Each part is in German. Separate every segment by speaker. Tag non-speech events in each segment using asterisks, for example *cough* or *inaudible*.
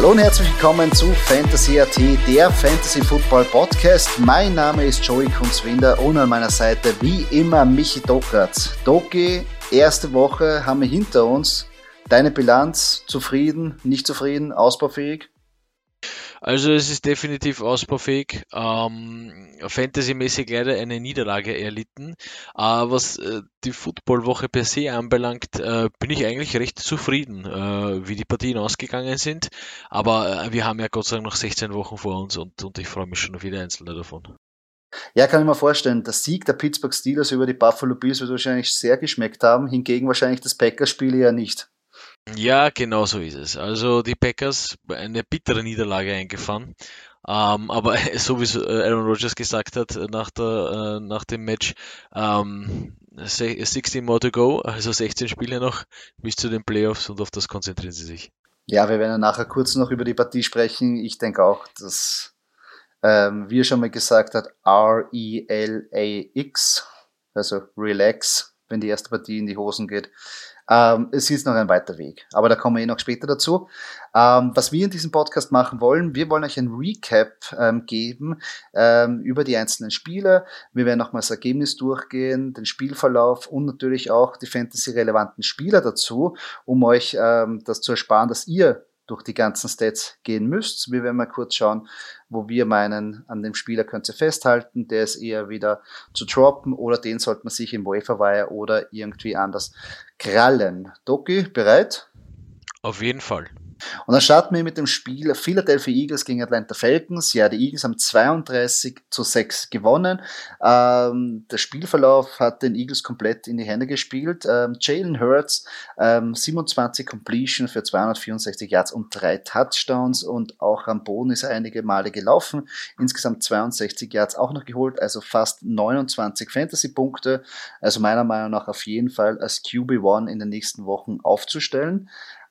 Speaker 1: Hallo und herzlich willkommen zu Fantasy AT, der Fantasy Football Podcast. Mein Name ist Joey Kunzwinder und an meiner Seite wie immer Michi Dockert. Doki, erste Woche haben wir hinter uns. Deine Bilanz, zufrieden, nicht zufrieden, ausbaufähig?
Speaker 2: Also es ist definitiv ausbaufähig. Ähm, Fantasy-mäßig leider eine Niederlage erlitten. Äh, was äh, die Footballwoche per se anbelangt, äh, bin ich eigentlich recht zufrieden, äh, wie die Partien ausgegangen sind. Aber äh, wir haben ja Gott sei Dank noch 16 Wochen vor uns und, und ich freue mich schon auf jede einzelne davon.
Speaker 1: Ja, kann ich mir vorstellen. Der Sieg der Pittsburgh Steelers über die Buffalo Bills wird wahrscheinlich sehr geschmeckt haben, hingegen wahrscheinlich das Packers-Spiel ja nicht.
Speaker 2: Ja, genau so ist es. Also die Packers eine bittere Niederlage eingefahren. Ähm, aber *laughs* so wie äh, Aaron Rodgers gesagt hat nach, der, äh, nach dem Match, ähm, 16 more to go, also 16 Spiele noch bis zu den Playoffs und auf das konzentrieren sie sich.
Speaker 1: Ja, wir werden nachher kurz noch über die Partie sprechen. Ich denke auch, dass, ähm, wie er schon mal gesagt hat, R-E-L-A-X, also relax, wenn die erste Partie in die Hosen geht. Ähm, es ist noch ein weiter Weg, aber da kommen wir eh noch später dazu. Ähm, was wir in diesem Podcast machen wollen, wir wollen euch ein Recap ähm, geben ähm, über die einzelnen Spiele. Wir werden nochmals das Ergebnis durchgehen, den Spielverlauf und natürlich auch die Fantasy-relevanten Spieler dazu, um euch ähm, das zu ersparen, dass ihr durch die ganzen Stats gehen müsst. Wir werden mal kurz schauen, wo wir meinen, an dem Spieler könnt ihr festhalten, der ist eher wieder zu droppen oder den sollte man sich im Waferwire oder irgendwie anders krallen. Doki, bereit?
Speaker 2: Auf jeden Fall.
Speaker 1: Und dann starten wir mit dem Spiel Philadelphia Eagles gegen Atlanta Falcons. Ja, die Eagles haben 32 zu 6 gewonnen. Ähm, der Spielverlauf hat den Eagles komplett in die Hände gespielt. Ähm, Jalen Hurts, ähm, 27 Completion für 264 Yards und drei Touchdowns und auch am Boden ist er einige Male gelaufen. Insgesamt 62 Yards auch noch geholt, also fast 29 Fantasy-Punkte. Also meiner Meinung nach auf jeden Fall als QB1 in den nächsten Wochen aufzustellen.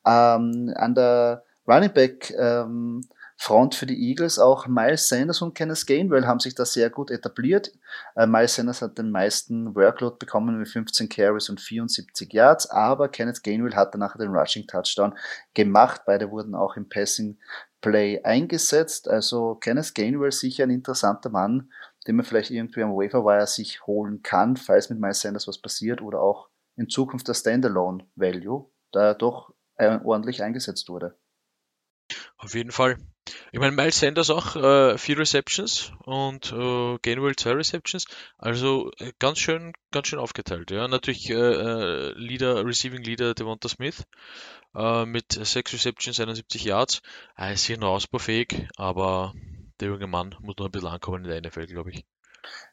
Speaker 1: Ähm, an der Running Back ähm, Front für die Eagles auch Miles Sanders und Kenneth Gainwell haben sich da sehr gut etabliert. Äh, Miles Sanders hat den meisten Workload bekommen mit 15 Carries und 74 Yards, aber Kenneth Gainwell hat danach den Rushing Touchdown gemacht. Beide wurden auch im Passing Play eingesetzt. Also Kenneth Gainwell sicher ein interessanter Mann, den man vielleicht irgendwie am Waferwire sich holen kann, falls mit Miles Sanders was passiert oder auch in Zukunft der Standalone Value, da er doch äh, ordentlich eingesetzt wurde.
Speaker 2: Auf jeden Fall. Ich meine, Miles Sanders auch äh, vier Receptions und äh, Gainwell zwei Receptions. Also äh, ganz schön, ganz schön aufgeteilt. Ja, natürlich äh, äh Leader, Receiving Leader Devonta Smith äh, mit sechs Receptions, 71 Yards. Er ist hier noch ausbaufähig, aber der junge Mann muss noch ein bisschen ankommen in der NFL, glaube ich.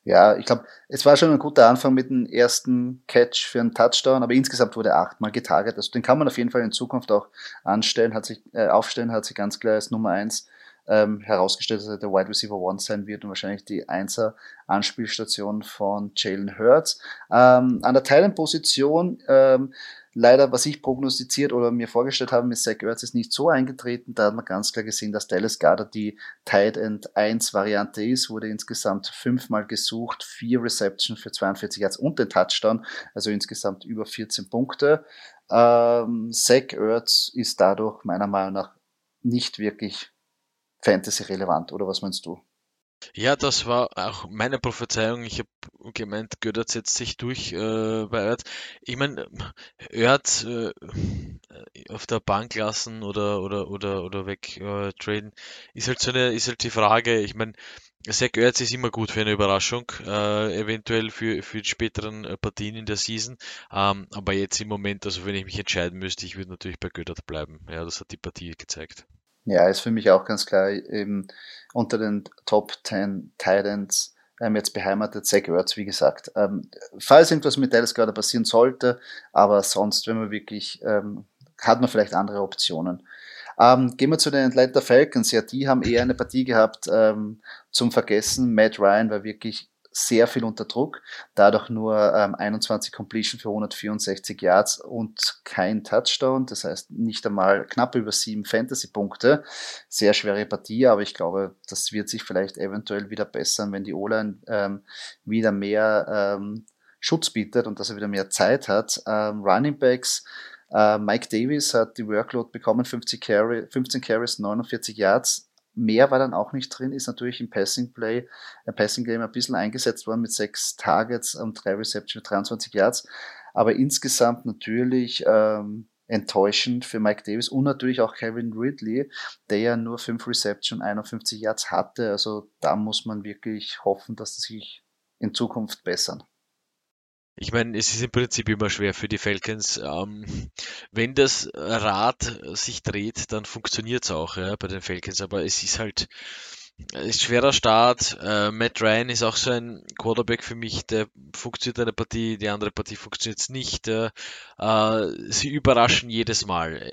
Speaker 1: Ja, ich glaube, es war schon ein guter Anfang mit dem ersten Catch für einen Touchdown, aber insgesamt wurde er achtmal getarget. Also den kann man auf jeden Fall in Zukunft auch anstellen, hat sich, äh, aufstellen, hat sich ganz klar als Nummer eins ähm, herausgestellt, dass er der Wide Receiver One sein wird und wahrscheinlich die Einser Anspielstation von Jalen Hurts. Ähm, an der Teilenposition ähm, leider, was ich prognostiziert oder mir vorgestellt habe mit Zach Ertz ist nicht so eingetreten. Da hat man ganz klar gesehen, dass Dallas Garda die Tight End 1 Variante ist, wurde insgesamt fünfmal gesucht, vier Reception für 42 Yards und den Touchdown, also insgesamt über 14 Punkte. Ähm, Zach Ertz ist dadurch meiner Meinung nach nicht wirklich Fantasy-relevant, oder was meinst du?
Speaker 2: Ja, das war auch meine Prophezeiung. Ich habe gemeint, Götter setzt sich durch äh, bei Erd. Ich meine, Erd äh, auf der Bank lassen oder oder oder oder weg äh, traden ist halt so eine ist halt die Frage. Ich meine, Zach Ertz ist immer gut für eine Überraschung, äh, eventuell für, für die späteren äh, Partien in der Season. Ähm, aber jetzt im Moment, also wenn ich mich entscheiden müsste, ich würde natürlich bei Göttert bleiben. Ja, das hat die Partie gezeigt.
Speaker 1: Ja, ist für mich auch ganz klar eben unter den Top 10 Titans ähm, jetzt beheimatet, Zach Ertz, wie gesagt. Ähm, falls irgendwas mit Dallas gerade passieren sollte, aber sonst, wenn wir wirklich ähm, hat man vielleicht andere Optionen. Ähm, gehen wir zu den Atlanta Falcons. Ja, die haben eher eine Partie gehabt ähm, zum Vergessen. Matt Ryan war wirklich sehr viel unter Druck, dadurch nur ähm, 21 Completion für 164 Yards und kein Touchdown, das heißt nicht einmal knapp über sieben Fantasy-Punkte. Sehr schwere Partie, aber ich glaube, das wird sich vielleicht eventuell wieder bessern, wenn die O-Line ähm, wieder mehr ähm, Schutz bietet und dass er wieder mehr Zeit hat. Ähm, Running Backs, äh, Mike Davis hat die Workload bekommen, 50 Carry, 15 Carries, 49 Yards Mehr war dann auch nicht drin, ist natürlich im Passing Play, im Passing Game ein bisschen eingesetzt worden mit sechs Targets und drei Receptions, 23 Yards. Aber insgesamt natürlich ähm, enttäuschend für Mike Davis und natürlich auch Kevin Ridley, der ja nur fünf Receptions, 51 Yards hatte. Also da muss man wirklich hoffen, dass sie sich in Zukunft bessern.
Speaker 2: Ich meine, es ist im Prinzip immer schwer für die Falcons. Ähm, wenn das Rad sich dreht, dann funktioniert es auch ja, bei den Falcons, aber es ist halt, ist schwerer Start. Äh, Matt Ryan ist auch so ein Quarterback für mich, der funktioniert eine Partie, die andere Partie funktioniert nicht. Äh, sie überraschen jedes Mal.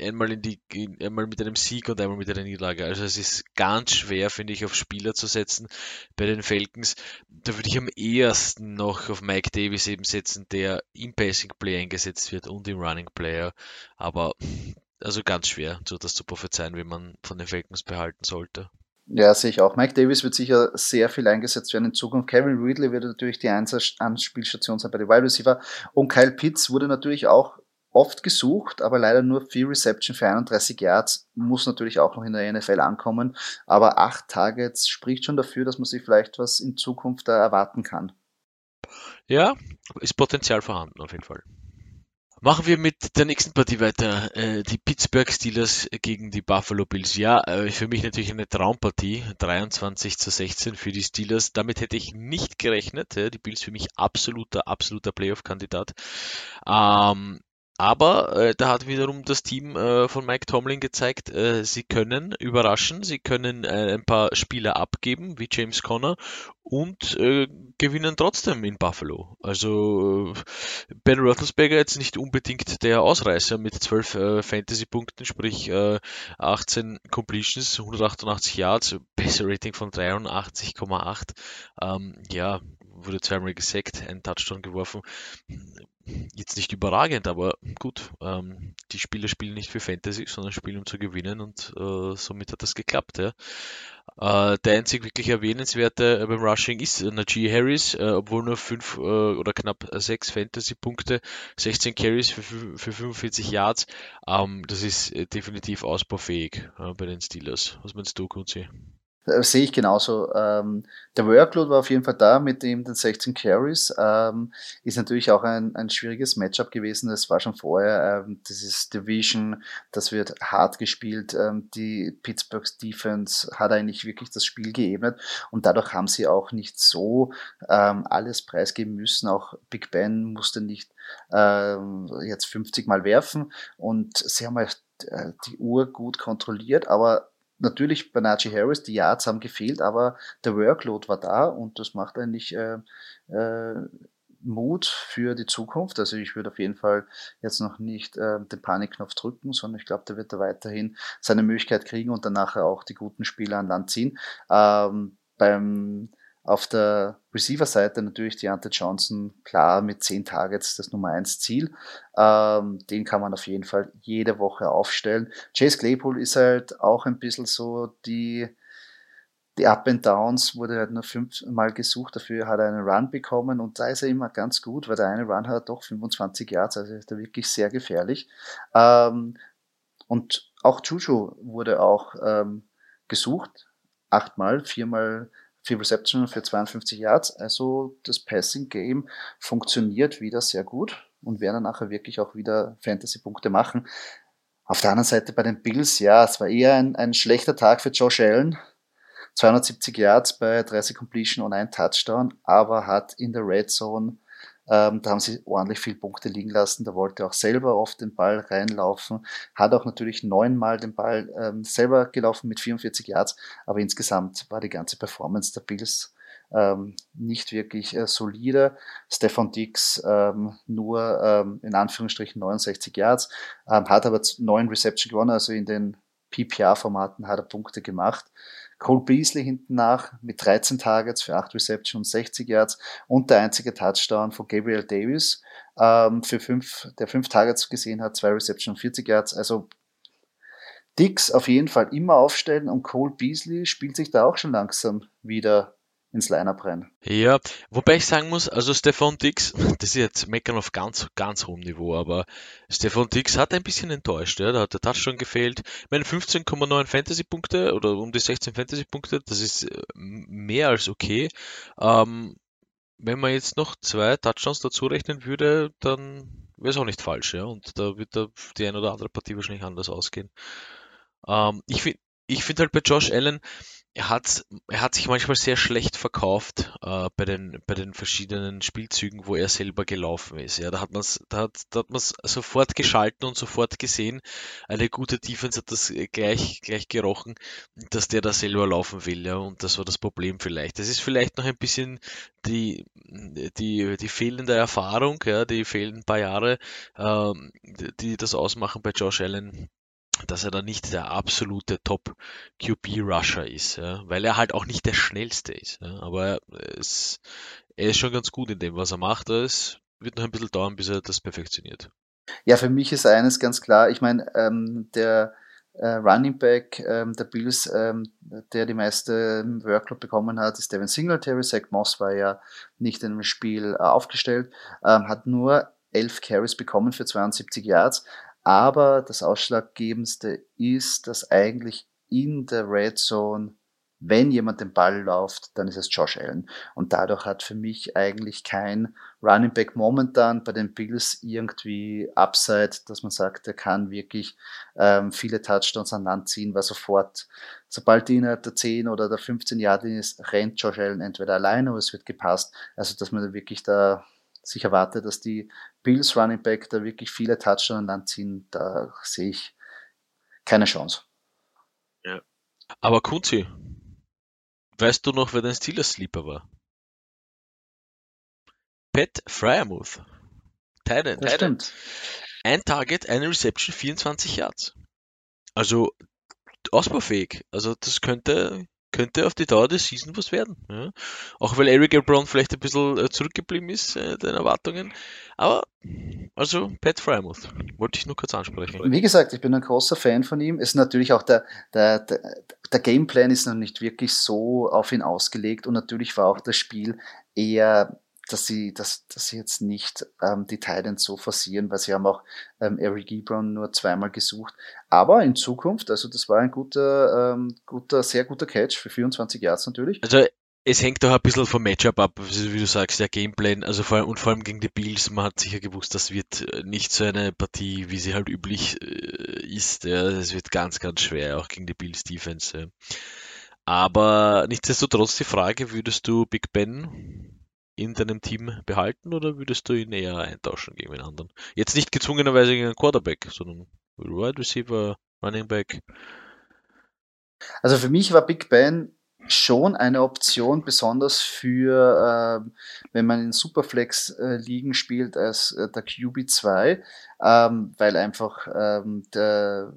Speaker 2: Einmal, in die, einmal mit einem Sieg und einmal mit einer Niederlage. Also es ist ganz schwer, finde ich, auf Spieler zu setzen bei den Falcons. Da würde ich am ehesten noch auf Mike Davis eben setzen, der im Passing Play eingesetzt wird und im Running Player. Aber also ganz schwer, so das zu prophezeien, wie man von den Falcons behalten sollte.
Speaker 1: Ja, sehe ich auch. Mike Davis wird sicher sehr viel eingesetzt werden in Zukunft. Kevin Ridley wird natürlich die Anspielstation sein bei den Wide Receiver. Und Kyle Pitts wurde natürlich auch oft gesucht, aber leider nur vier Reception für 31 Yards. Muss natürlich auch noch in der NFL ankommen. Aber acht Targets spricht schon dafür, dass man sich vielleicht was in Zukunft da erwarten kann.
Speaker 2: Ja, ist Potenzial vorhanden auf jeden Fall. Machen wir mit der nächsten Partie weiter. Äh, die Pittsburgh Steelers gegen die Buffalo Bills. Ja, äh, für mich natürlich eine Traumpartie. 23 zu 16 für die Steelers. Damit hätte ich nicht gerechnet. Die Bills für mich absoluter, absoluter Playoff-Kandidat. Ähm, aber äh, da hat wiederum das Team äh, von Mike Tomlin gezeigt, äh, sie können überraschen, sie können äh, ein paar Spieler abgeben, wie James Conner, und äh, gewinnen trotzdem in Buffalo. Also äh, Ben Roethlisberger jetzt nicht unbedingt der Ausreißer mit 12 äh, Fantasy-Punkten, sprich äh, 18 Completions, 188 Yards, besser Rating von 83,8. Ähm, ja, wurde zweimal gesackt, ein Touchdown geworfen jetzt nicht überragend, aber gut, ähm, die Spieler spielen nicht für Fantasy, sondern spielen um zu gewinnen und äh, somit hat das geklappt. Ja. Äh, der einzig wirklich erwähnenswerte beim Rushing ist Najee Harris, äh, obwohl nur fünf äh, oder knapp sechs Fantasy-Punkte, 16 Carries für, für 45 Yards. Ähm, das ist äh, definitiv ausbaufähig äh, bei den Steelers. Was meinst du, Kunzi?
Speaker 1: Äh, sehe ich genauso. Ähm, der Workload war auf jeden Fall da mit dem den 16 Carries. Ähm, ist natürlich auch ein, ein schwieriges Matchup gewesen. Das war schon vorher. Ähm, das ist Division, das wird hart gespielt. Ähm, die Pittsburghs Defense hat eigentlich wirklich das Spiel geebnet und dadurch haben sie auch nicht so ähm, alles preisgeben müssen. Auch Big Ben musste nicht ähm, jetzt 50 Mal werfen und sie haben halt äh, die Uhr gut kontrolliert, aber natürlich bei Najee Harris, die Yards haben gefehlt, aber der Workload war da und das macht eigentlich äh, äh, Mut für die Zukunft. Also ich würde auf jeden Fall jetzt noch nicht äh, den Panikknopf drücken, sondern ich glaube, der wird da weiterhin seine Möglichkeit kriegen und danach auch die guten Spieler an Land ziehen. Ähm, beim auf der Receiver-Seite natürlich Deontay Johnson, klar mit 10 Targets das Nummer 1 Ziel. Ähm, den kann man auf jeden Fall jede Woche aufstellen. Chase Claypool ist halt auch ein bisschen so die, die Up and Downs wurde halt nur fünfmal gesucht, dafür hat er einen Run bekommen und da ist er immer ganz gut, weil der eine Run hat doch 25 Yards, also ist er wirklich sehr gefährlich. Ähm, und auch Juju wurde auch ähm, gesucht, achtmal, viermal vier Reception für 52 Yards. Also das Passing Game funktioniert wieder sehr gut und werden nachher wirklich auch wieder Fantasy-Punkte machen. Auf der anderen Seite bei den Bills, ja, es war eher ein, ein schlechter Tag für Josh Allen. 270 Yards bei 30 Completion und ein Touchdown, aber hat in der Red Zone ähm, da haben sie ordentlich viel Punkte liegen lassen. Da wollte auch selber oft den Ball reinlaufen. Hat auch natürlich neunmal den Ball ähm, selber gelaufen mit 44 Yards. Aber insgesamt war die ganze Performance der Bills ähm, nicht wirklich äh, solide. Stefan Dix ähm, nur ähm, in Anführungsstrichen 69 Yards, ähm, hat aber neun Reception gewonnen, also in den PPR-Formaten hat er Punkte gemacht. Cole Beasley hinten nach mit 13 Targets für 8 Receptions und 60 Yards und der einzige Touchdown von Gabriel Davis, ähm, für fünf, der fünf Targets gesehen hat, zwei Receptions und 40 Yards. Also Dix auf jeden Fall immer aufstellen und Cole Beasley spielt sich da auch schon langsam wieder ins Line-Up rein.
Speaker 2: Ja, wobei ich sagen muss, also Stefan Dix, *laughs* das ist jetzt meckern auf ganz, ganz hohem Niveau, aber Stefan Dix hat ein bisschen enttäuscht, ja, da hat der Touchdown gefehlt. Ich meine, 15,9 Fantasy-Punkte oder um die 16 Fantasy-Punkte, das ist äh, mehr als okay. Ähm, wenn man jetzt noch zwei Touchdowns dazu rechnen würde, dann wäre es auch nicht falsch, ja, und da wird da die eine oder andere Partie wahrscheinlich anders ausgehen. Ähm, ich finde ich finde halt bei Josh Allen, er hat, er hat sich manchmal sehr schlecht verkauft äh, bei, den, bei den verschiedenen Spielzügen, wo er selber gelaufen ist. Ja, da hat man es da hat, da hat man's sofort geschalten und sofort gesehen. Eine gute Defense hat das gleich, gleich gerochen, dass der da selber laufen will. Ja, und das war das Problem vielleicht. Das ist vielleicht noch ein bisschen die, die, die fehlende Erfahrung, ja, die fehlenden paar Jahre, ähm, die das ausmachen bei Josh Allen dass er da nicht der absolute Top QB Rusher ist, ja, weil er halt auch nicht der schnellste ist. Ja, aber er ist, er ist schon ganz gut in dem, was er macht. Es wird noch ein bisschen dauern, bis er das perfektioniert.
Speaker 1: Ja, für mich ist eines ganz klar. Ich meine, ähm, der äh, Running Back ähm, der Bills, ähm, der die meiste Workload bekommen hat, ist Devin Singletary. Zach Moss war ja nicht in dem Spiel äh, aufgestellt, ähm, hat nur elf Carries bekommen für 72 Yards. Aber das Ausschlaggebendste ist, dass eigentlich in der Red Zone, wenn jemand den Ball läuft, dann ist es Josh Allen. Und dadurch hat für mich eigentlich kein Running Back momentan bei den Bills irgendwie Upside, dass man sagt, er kann wirklich ähm, viele Touchdowns an Land ziehen, weil sofort, sobald die innerhalb der 10 oder der 15 Jahre ist, rennt Josh Allen entweder alleine oder es wird gepasst. Also, dass man wirklich da sich erwarte, dass die Bills Running Back da wirklich viele Touchdowns anziehen, da sehe ich keine Chance.
Speaker 2: Ja. Aber Kunzi, weißt du noch, wer dein Steelers Sleeper war? Pat Fryermuth.
Speaker 1: Titan, das stimmt.
Speaker 2: Ein Target, eine Reception, 24 Yards. Also ausbaufähig. Also das könnte könnte auf die Dauer des Season was werden. Ja. Auch weil Eric Brown vielleicht ein bisschen äh, zurückgeblieben ist, äh, den Erwartungen. Aber, also, Pat Frymouth, wollte ich nur kurz ansprechen.
Speaker 1: Wie gesagt, ich bin ein großer Fan von ihm. Ist natürlich auch der, der, der, der Gameplan ist noch nicht wirklich so auf ihn ausgelegt und natürlich war auch das Spiel eher dass sie, dass, dass sie jetzt nicht ähm, die Titans so forcieren, weil sie haben auch ähm, Eric Ebron nur zweimal gesucht. Aber in Zukunft, also das war ein guter, ähm, guter, sehr guter Catch für 24 Yards natürlich.
Speaker 2: Also es hängt auch ein bisschen vom Matchup ab, wie du sagst, der Gameplan, also vor allem, und vor allem gegen die Bills, man hat sicher gewusst, das wird äh, nicht so eine Partie, wie sie halt üblich äh, ist. Ja. Es wird ganz, ganz schwer, auch gegen die Bills Defense. Ja. Aber nichtsdestotrotz die Frage, würdest du Big Ben in deinem Team behalten oder würdest du ihn eher eintauschen gegen einen anderen? Jetzt nicht gezwungenerweise gegen einen Quarterback, sondern Wide Receiver, Running Back.
Speaker 1: Also für mich war Big Ben schon eine Option, besonders für, äh, wenn man in Superflex-Ligen spielt als äh, der QB2, ähm, weil einfach ähm, der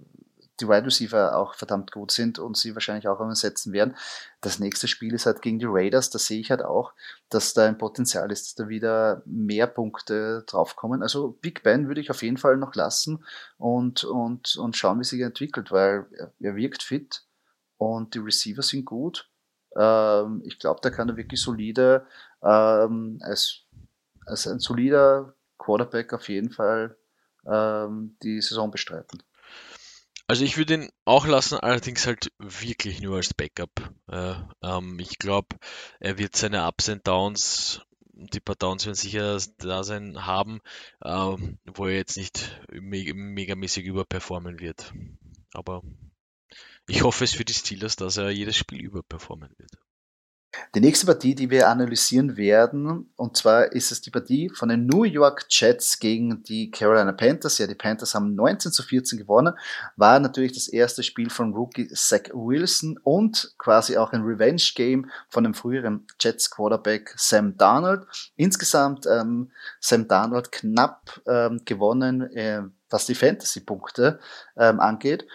Speaker 1: die Wide Receiver auch verdammt gut sind und sie wahrscheinlich auch umsetzen werden. Das nächste Spiel ist halt gegen die Raiders. Da sehe ich halt auch, dass da ein Potenzial ist, dass da wieder mehr Punkte draufkommen. Also Big Ben würde ich auf jeden Fall noch lassen und, und, und schauen, wie sich entwickelt, weil er, wirkt fit und die Receiver sind gut. Ähm, ich glaube, da kann er wirklich solide ähm, als, als ein solider Quarterback auf jeden Fall ähm, die Saison bestreiten.
Speaker 2: Also ich würde ihn auch lassen, allerdings halt wirklich nur als Backup. Äh, ähm, ich glaube, er wird seine Ups und Downs, die paar Downs werden sicher da sein, haben, ähm, wo er jetzt nicht me megamäßig überperformen wird. Aber ich hoffe es für die Steelers, dass er jedes Spiel überperformen wird.
Speaker 1: Die nächste Partie, die wir analysieren werden, und zwar ist es die Partie von den New York Jets gegen die Carolina Panthers. Ja, die Panthers haben 19 zu 14 gewonnen, war natürlich das erste Spiel von Rookie Zach Wilson und quasi auch ein Revenge-Game von dem früheren Jets Quarterback Sam Darnold. Insgesamt ähm, Sam Darnold knapp ähm, gewonnen, äh, was die Fantasy-Punkte ähm, angeht.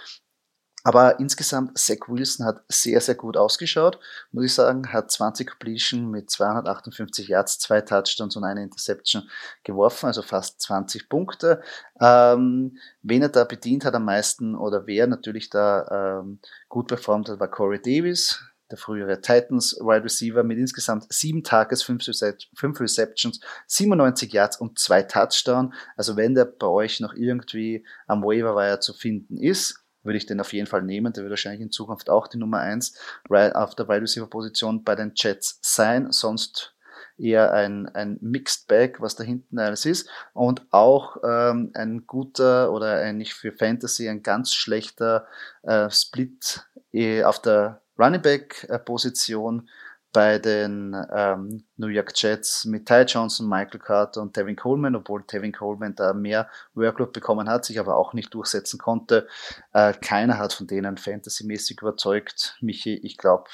Speaker 1: Aber insgesamt, Zach Wilson hat sehr, sehr gut ausgeschaut, muss ich sagen. Hat 20 Completion mit 258 Yards, zwei Touchdowns und eine Interception geworfen, also fast 20 Punkte. Ähm, wen er da bedient hat am meisten oder wer natürlich da ähm, gut performt hat, war Corey Davis, der frühere Titans Wide Receiver mit insgesamt sieben Tages, fünf, Receptions, 97 Yards und zwei Touchdowns. Also wenn der bei euch noch irgendwie am Waiver Wire zu finden ist, würde ich den auf jeden Fall nehmen. Der wird wahrscheinlich in Zukunft auch die Nummer 1 auf der Wide Receiver Position bei den Jets sein. Sonst eher ein, ein Mixed Bag, was da hinten alles ist. Und auch ähm, ein guter oder eigentlich für Fantasy ein ganz schlechter äh, Split eh, auf der Running Back äh, Position bei den ähm, New York Jets mit Ty Johnson, Michael Carter und Tevin Coleman, obwohl Tevin Coleman da mehr Workload bekommen hat, sich aber auch nicht durchsetzen konnte. Äh, keiner hat von denen fantasymäßig überzeugt. Michi, ich glaube,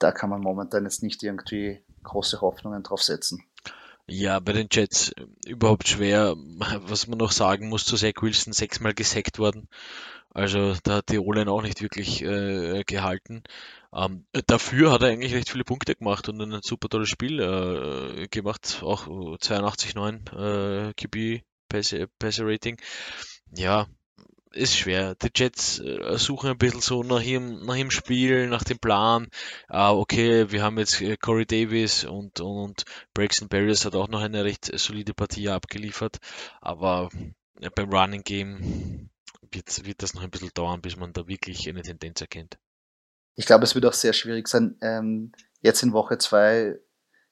Speaker 1: da kann man momentan jetzt nicht irgendwie große Hoffnungen drauf setzen.
Speaker 2: Ja, bei den Jets äh, überhaupt schwer. *laughs* Was man noch sagen muss, zu Zach Wilson sechsmal gesackt worden. Also da hat die O-Line auch nicht wirklich äh, gehalten. Ähm, dafür hat er eigentlich recht viele Punkte gemacht und ein super tolles Spiel äh, gemacht. Auch 82,9 äh, QB Passer Rating. Ja, ist schwer. Die Jets äh, suchen ein bisschen so nach ihrem, nach ihrem Spiel, nach dem Plan. Ah, okay, wir haben jetzt äh, Corey Davis und, und Braxton Barriers hat auch noch eine recht solide Partie abgeliefert. Aber äh, beim Running Game wird, wird das noch ein bisschen dauern, bis man da wirklich eine Tendenz erkennt.
Speaker 1: Ich glaube, es wird auch sehr schwierig sein. Ähm, jetzt in Woche zwei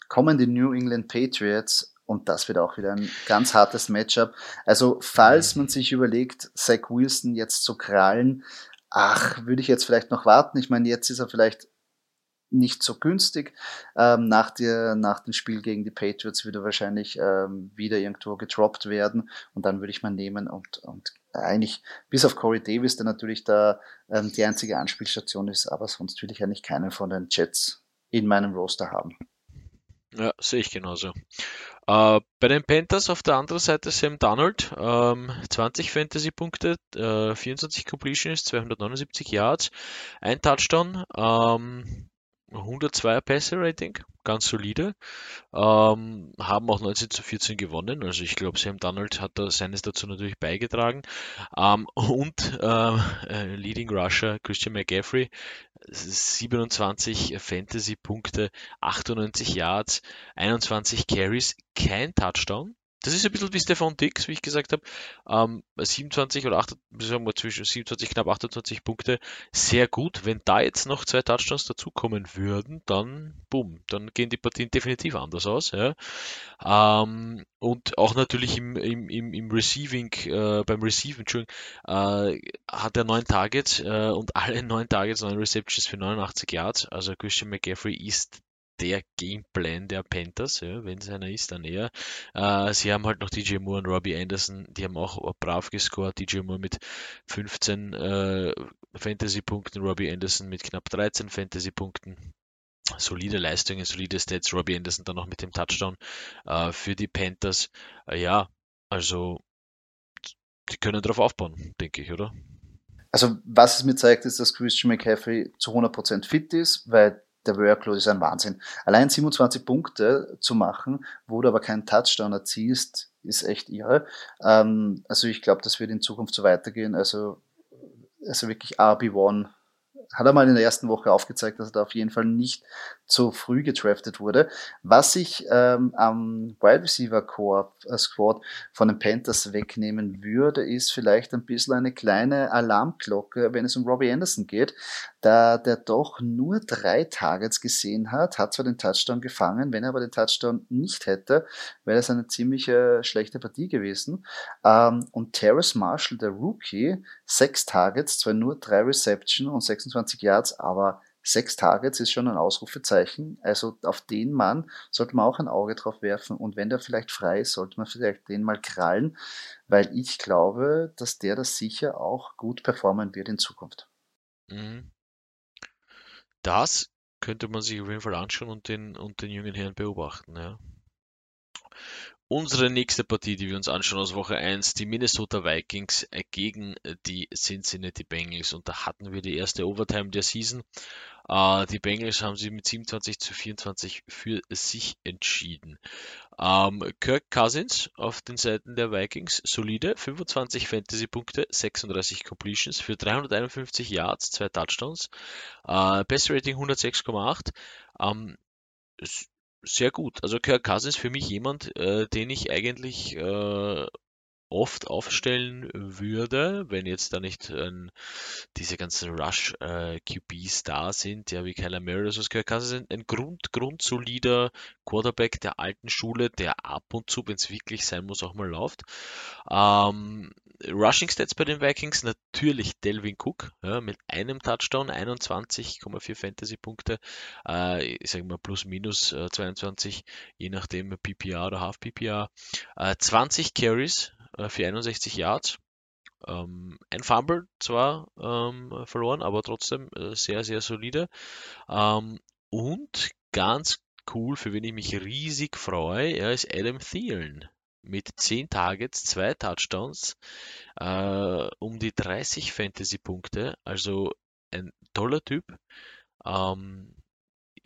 Speaker 1: kommen die New England Patriots und das wird auch wieder ein ganz hartes Matchup. Also, falls man sich überlegt, Zach Wilson jetzt zu krallen, ach, würde ich jetzt vielleicht noch warten. Ich meine, jetzt ist er vielleicht nicht so günstig. Ähm, nach, der, nach dem Spiel gegen die Patriots würde er wahrscheinlich ähm, wieder irgendwo gedroppt werden und dann würde ich mal nehmen und, und eigentlich bis auf Corey Davis, der natürlich da ähm, die einzige Anspielstation ist, aber sonst will ich eigentlich keinen von den Jets in meinem Roster haben.
Speaker 2: Ja, sehe ich genauso. Äh, bei den Panthers auf der anderen Seite Sam Donald, ähm, 20 Fantasy-Punkte, äh, 24 Completions, 279 Yards, ein Touchdown, ähm, 102er Passer-Rating, ganz solide. Ähm, haben auch 19 zu 14 gewonnen. Also ich glaube, Sam Donald hat da seines dazu natürlich beigetragen. Ähm, und ähm, äh, Leading Rusher Christian McGaffrey, 27 Fantasy-Punkte, 98 Yards, 21 Carries, kein Touchdown. Das ist ein bisschen wie Stefan Dix, wie ich gesagt habe. Ähm, 27 oder 8, sagen wir zwischen 27, knapp 28 Punkte. Sehr gut. Wenn da jetzt noch zwei Touchdowns dazukommen würden, dann boom, dann gehen die Partien definitiv anders aus. Ja. Ähm, und auch natürlich im, im, im, im Receiving, äh, beim Receiving, Entschuldigung, äh, hat er neun Targets äh, und alle neun Targets, neun Receptions für 89 Yards. Also Christian McCaffrey ist der Gameplan der Panthers, ja, wenn es einer ist, dann eher. Äh, sie haben halt noch DJ Moore und Robbie Anderson, die haben auch brav gescored. DJ Moore mit 15 äh, Fantasy-Punkten, Robbie Anderson mit knapp 13 Fantasy-Punkten. Solide Leistungen, solide Stats. Robbie Anderson dann noch mit dem Touchdown äh, für die Panthers. Äh, ja, also die können darauf aufbauen, denke ich, oder?
Speaker 1: Also was es mir zeigt, ist, dass Christian McCaffrey zu 100% fit ist, weil der Workload ist ein Wahnsinn. Allein 27 Punkte zu machen, wo du aber keinen Touchdown erzielst, ist echt irre. Ähm, also ich glaube, das wird in Zukunft so weitergehen. Also, also wirklich RB1 hat er mal in der ersten Woche aufgezeigt, dass er da auf jeden Fall nicht zu früh getraftet wurde. Was ich ähm, am Wide Receiver Core, äh, Squad von den Panthers wegnehmen würde, ist vielleicht ein bisschen eine kleine Alarmglocke, wenn es um Robbie Anderson geht, da der doch nur drei Targets gesehen hat, hat zwar den Touchdown gefangen, wenn er aber den Touchdown nicht hätte, wäre das eine ziemlich äh, schlechte Partie gewesen. Ähm, und Terrace Marshall, der Rookie, sechs Targets, zwar nur drei Reception und 26 Yards, aber sechs Targets ist schon ein Ausrufezeichen. Also auf den Mann sollte man auch ein Auge drauf werfen. Und wenn der vielleicht frei ist, sollte man vielleicht den mal krallen, weil ich glaube, dass der das sicher auch gut performen wird in Zukunft. Mhm.
Speaker 2: Das könnte man sich auf jeden Fall anschauen und den, und den jungen Herrn beobachten. Ja. Unsere nächste Partie, die wir uns anschauen aus Woche 1, die Minnesota Vikings äh, gegen äh, die Cincinnati Bengals. Und da hatten wir die erste Overtime der Season. Uh, die Bengals haben sich mit 27 zu 24 für sich entschieden. Ähm, Kirk Cousins auf den Seiten der Vikings, solide, 25 Fantasy-Punkte, 36 Completions für 351 Yards, zwei Touchdowns. Uh, Best Rating 106,8. Sehr gut. Also Kirk Cousins ist für mich jemand, äh, den ich eigentlich äh, oft aufstellen würde, wenn jetzt da nicht ähm, diese ganzen Rush äh, QBs da sind, ja wie Kyler Murray oder so. Kirk Cousins ist ein, Grund, grundsolider Quarterback der alten Schule, der ab und zu, wenn es wirklich sein muss, auch mal läuft. Ähm, Rushing Stats bei den Vikings natürlich Delvin Cook ja, mit einem Touchdown, 21,4 Fantasy-Punkte, äh, ich sage mal plus minus äh, 22, je nachdem PPR oder Half PPR. Äh, 20 Carries äh, für 61 Yards. Ähm, ein Fumble zwar ähm, verloren, aber trotzdem äh, sehr, sehr solide. Ähm, und ganz cool, für wen ich mich riesig freue, ja, ist Adam Thielen mit 10 Targets, 2 Touchdowns, äh, um die 30 Fantasy-Punkte. Also ein toller Typ. Ähm,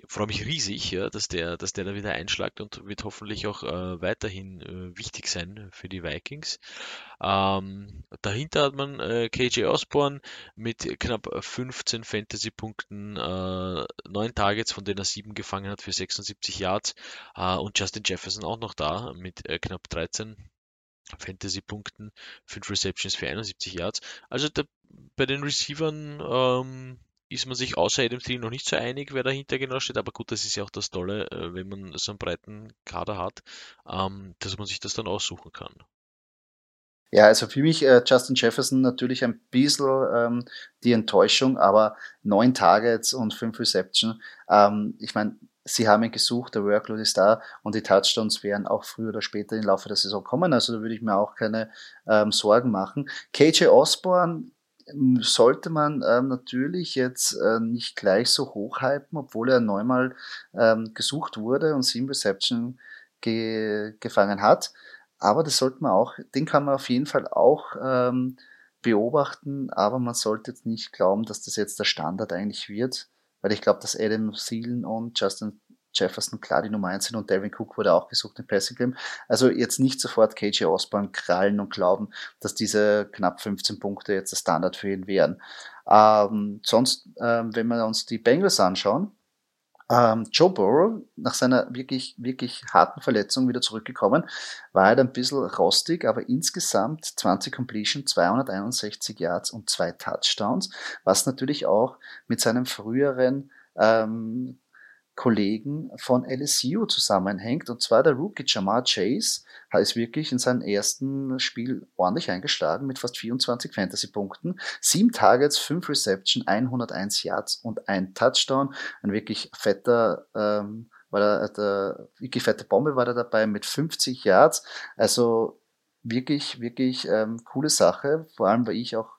Speaker 2: freue mich riesig, ja, dass der, dass der da wieder einschlagt und wird hoffentlich auch äh, weiterhin äh, wichtig sein für die Vikings. Ähm, dahinter hat man äh, KJ Osborne mit knapp 15 Fantasy-Punkten, äh, 9 Targets, von denen er 7 gefangen hat für 76 Yards äh, und Justin Jefferson auch noch da mit äh, knapp 13 Fantasy-Punkten, 5 Receptions für 71 Yards. Also der, bei den Receivern ähm, ist man sich außer Adam Thielen noch nicht so einig, wer dahinter genau steht. Aber gut, das ist ja auch das Tolle, äh, wenn man so einen breiten Kader hat, ähm, dass man sich das dann aussuchen kann.
Speaker 1: Ja, also für mich äh, Justin Jefferson natürlich ein bisschen ähm, die Enttäuschung, aber neun Targets und fünf Reception. Ähm, ich meine, sie haben ihn gesucht, der Workload ist da und die Touchdowns werden auch früher oder später im Laufe der Saison kommen. Also da würde ich mir auch keine ähm, Sorgen machen. KJ Osborne sollte man ähm, natürlich jetzt äh, nicht gleich so hochhypen, obwohl er neunmal ähm, gesucht wurde und sieben Reception ge gefangen hat. Aber das sollte man auch, den kann man auf jeden Fall auch ähm, beobachten, aber man sollte jetzt nicht glauben, dass das jetzt der Standard eigentlich wird, weil ich glaube, dass Adam Thielen und Justin Jefferson klar die Nummer 1 sind und Devin Cook wurde auch gesucht im Passing Game. Also jetzt nicht sofort KJ Osborne krallen und glauben, dass diese knapp 15 Punkte jetzt der Standard für ihn wären. Ähm, sonst, ähm, wenn wir uns die Bengals anschauen, ähm, Joe Burrow, nach seiner wirklich, wirklich harten Verletzung wieder zurückgekommen, war halt ein bisschen rostig, aber insgesamt 20 Completion, 261 Yards und zwei Touchdowns, was natürlich auch mit seinem früheren ähm, Kollegen von LSU zusammenhängt. Und zwar der Rookie Jamar Chase ist wirklich in seinem ersten Spiel ordentlich eingeschlagen mit fast 24 Fantasy-Punkten. Sieben Targets, fünf Reception, 101 Yards und ein Touchdown. Ein wirklich fetter, ähm, war da, der, wirklich fette Bombe war da dabei mit 50 Yards. Also wirklich, wirklich ähm, coole Sache. Vor allem, weil ich auch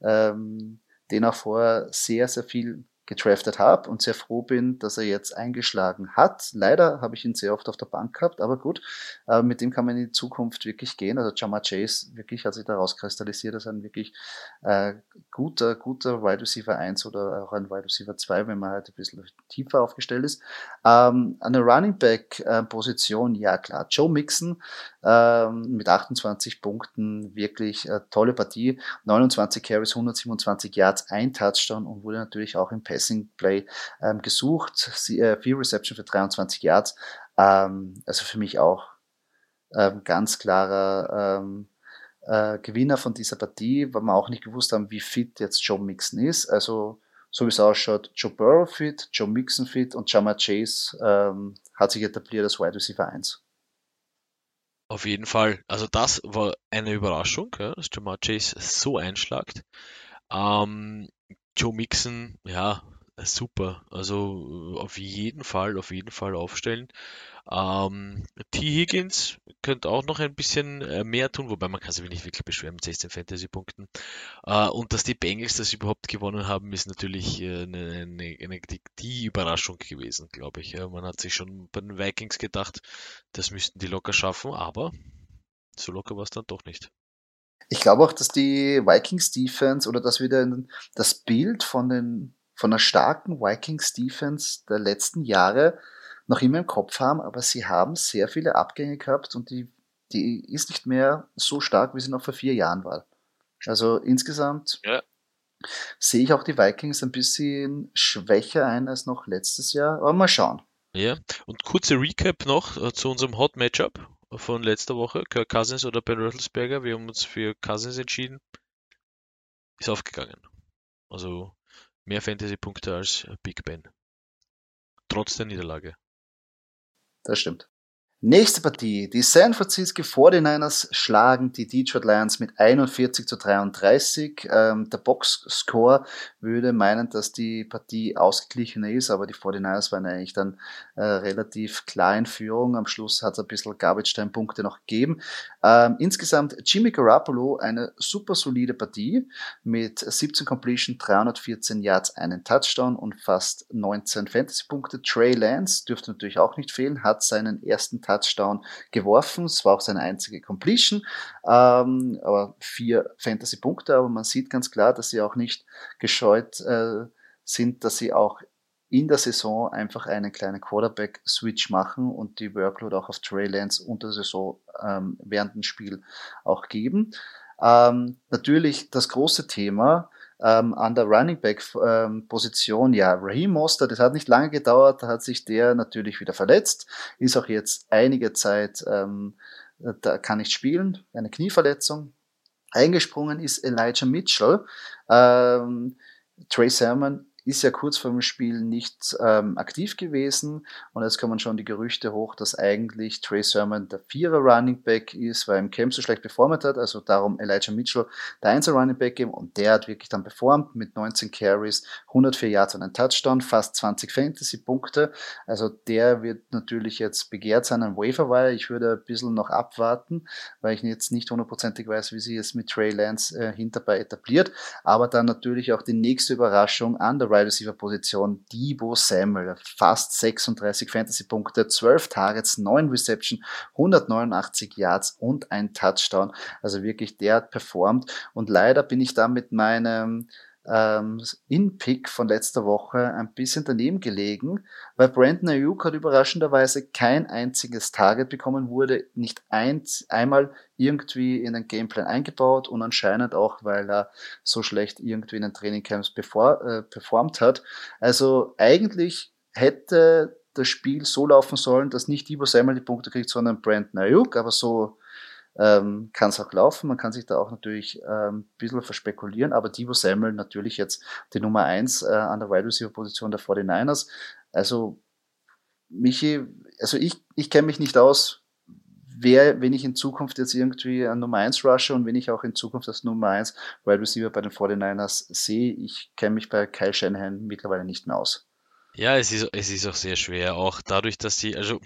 Speaker 1: ähm, den auch vorher sehr, sehr viel gedraftet habe und sehr froh bin, dass er jetzt eingeschlagen hat. Leider habe ich ihn sehr oft auf der Bank gehabt, aber gut, äh, mit dem kann man in die Zukunft wirklich gehen. Also Jama Chase wirklich hat sich daraus kristallisiert als ein wirklich äh, guter, guter Wide Receiver 1 oder auch ein Wide Receiver 2, wenn man halt ein bisschen tiefer aufgestellt ist. Ähm, eine Running Back äh, Position, ja klar, Joe Mixon ähm, mit 28 Punkten, wirklich äh, tolle Partie, 29 Carries, 127 Yards, ein Touchdown und wurde natürlich auch im Passing Play ähm, gesucht. Sie, äh, vier Reception für 23 Yards. Ähm, also für mich auch ähm, ganz klarer ähm, äh, Gewinner von dieser Partie, weil wir auch nicht gewusst haben, wie fit jetzt Joe Mixon ist. Also so wie es ausschaut, Joe Burrow fit, Joe Mixon fit und Jama Chase ähm, hat sich etabliert als Wide Receiver 1.
Speaker 2: Auf jeden Fall. Also das war eine Überraschung, ja, dass Jamar Chase so einschlagt. Ähm, Joe Mixon, ja, super. Also auf jeden Fall, auf jeden Fall aufstellen. Ähm, T. Higgins könnte auch noch ein bisschen äh, mehr tun, wobei man kann sich nicht wirklich beschweren mit 16 Fantasy-Punkten. Äh, und dass die Bengals das überhaupt gewonnen haben, ist natürlich äh, eine, eine, eine die, die, Überraschung gewesen, glaube ich. man hat sich schon bei den Vikings gedacht, das müssten die locker schaffen, aber so locker war es dann doch nicht.
Speaker 1: Ich glaube auch, dass die Vikings Defense oder dass wieder das Bild von den von einer starken Vikings Defense der letzten Jahre noch immer im Kopf haben, aber sie haben sehr viele Abgänge gehabt und die, die ist nicht mehr so stark, wie sie noch vor vier Jahren war. Also insgesamt ja. sehe ich auch die Vikings ein bisschen schwächer ein als noch letztes Jahr, aber mal schauen.
Speaker 2: Ja, und kurze Recap noch äh, zu unserem Hot Matchup von letzter Woche, Kirk Cousins oder Ben Roethlisberger. Wir haben uns für Cousins entschieden. Ist aufgegangen. Also mehr Fantasy-Punkte als Big Ben. Trotz der Niederlage.
Speaker 1: Das stimmt. Nächste Partie. Die San Francisco 49ers schlagen die Detroit Lions mit 41 zu 33. Ähm, der Box-Score würde meinen, dass die Partie ausgeglichener ist, aber die 49ers waren eigentlich dann äh, relativ klar in Führung. Am Schluss hat es ein bisschen Garbage-Time-Punkte noch gegeben. Ähm, insgesamt Jimmy Garoppolo eine super solide Partie mit 17 Completion, 314 Yards, einen Touchdown und fast 19 Fantasy-Punkte. Trey Lance dürfte natürlich auch nicht fehlen, hat seinen ersten Touchdown Touchdown geworfen. Es war auch seine einzige Completion, ähm, aber vier Fantasy-Punkte. Aber man sieht ganz klar, dass sie auch nicht gescheut äh, sind, dass sie auch in der Saison einfach einen kleinen Quarterback-Switch machen und die Workload auch auf Trey Lance unter der Saison ähm, während dem Spiel auch geben. Ähm, natürlich das große Thema, ähm, an der Running Back ähm, Position, ja, Raheem Mostert, das hat nicht lange gedauert, da hat sich der natürlich wieder verletzt, ist auch jetzt einige Zeit, ähm, da kann nicht spielen, eine Knieverletzung. Eingesprungen ist Elijah Mitchell. Ähm, Trey Sermon ist ja kurz vor dem Spiel nicht ähm, aktiv gewesen. Und jetzt kommen schon die Gerüchte hoch, dass eigentlich Trey Sermon der Vierer Running Back ist, weil im Camp so schlecht performt hat, also darum Elijah Mitchell der Einzel Running Back geben und der hat wirklich dann performt mit 19 Carries, 104 Yards und ein Touchdown, fast 20 Fantasy Punkte, also der wird natürlich jetzt begehrt sein an Waferwire, ich würde ein bisschen noch abwarten, weil ich jetzt nicht hundertprozentig weiß, wie sich es mit Trey Lance äh, hinterbei etabliert, aber dann natürlich auch die nächste Überraschung an der Wide Receiver Position Debo Samuel, fast 36 Fantasy-Punkte, 12 Targets, 9 Reception, 189 Yards und ein Touchdown. Also wirklich, der hat performt und leider bin ich da mit meinem ähm, In-Pick von letzter Woche ein bisschen daneben gelegen, weil Brandon Ayuk hat überraschenderweise kein einziges Target bekommen, wurde nicht ein, einmal irgendwie in den Gameplan eingebaut und anscheinend auch, weil er so schlecht irgendwie in den Trainingcamps bevor, äh, performt hat. Also eigentlich hätte das Spiel so laufen sollen, dass nicht Ivo Samuel die Punkte kriegt, sondern Brandon Ayuk, aber so ähm, kann es auch laufen. Man kann sich da auch natürlich ähm, ein bisschen verspekulieren, aber Divo Samuel natürlich jetzt die Nummer 1 äh, an der Wide Receiver Position der 49ers. Also, Michi, also ich, ich kenne mich nicht aus, wer, wenn ich in Zukunft jetzt irgendwie an Nummer 1 rushe und wenn ich auch in Zukunft als Nummer 1 Wide Receiver bei den 49ers sehe, ich kenne mich bei Kyle Shanahan mittlerweile nicht mehr aus.
Speaker 2: Ja, es ist, es ist auch sehr schwer, auch dadurch, dass sie, also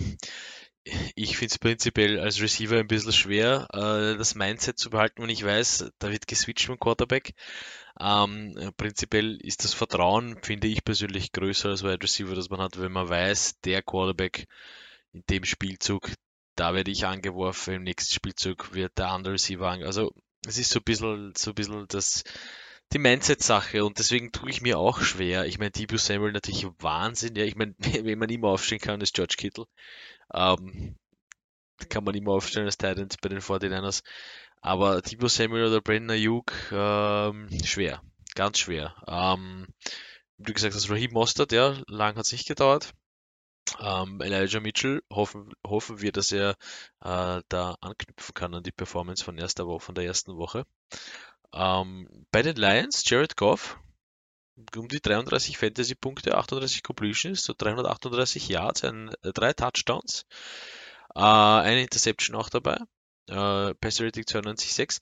Speaker 2: ich finde es prinzipiell als Receiver ein bisschen schwer, äh, das Mindset zu behalten, wenn ich weiß, da wird geswitcht mit Quarterback. Ähm, prinzipiell ist das Vertrauen, finde ich persönlich, größer als Wide Receiver, das man hat, wenn man weiß, der Quarterback in dem Spielzug, da werde ich angeworfen, im nächsten Spielzug wird der andere Receiver angeworfen. Also es ist so ein bisschen, so ein bisschen das, die Mindset-Sache und deswegen tue ich mir auch schwer. Ich meine, Debo Samuel natürlich Wahnsinn, ja. Ich meine, *laughs* wenn man immer aufstehen kann, ist George Kittle. Ähm, kann man immer aufstellen als Titans bei den 49ers. Aber Timo Samuel oder Brandon Ayuk, ähm, schwer. Ganz schwer. Ähm, wie gesagt hast, Raheem Mostert, ja, lang hat es nicht gedauert. Ähm, Elijah Mitchell, hoffen, hoffen wir, dass er äh, da anknüpfen kann an die Performance von, erster Woche, von der ersten Woche. Ähm, bei den Lions, Jared Goff, um die 33 Fantasy-Punkte, 38 Completions, so 338 Yards, ein, äh, drei Touchdowns, äh, eine Interception auch dabei, äh, Passer Rating 92,6,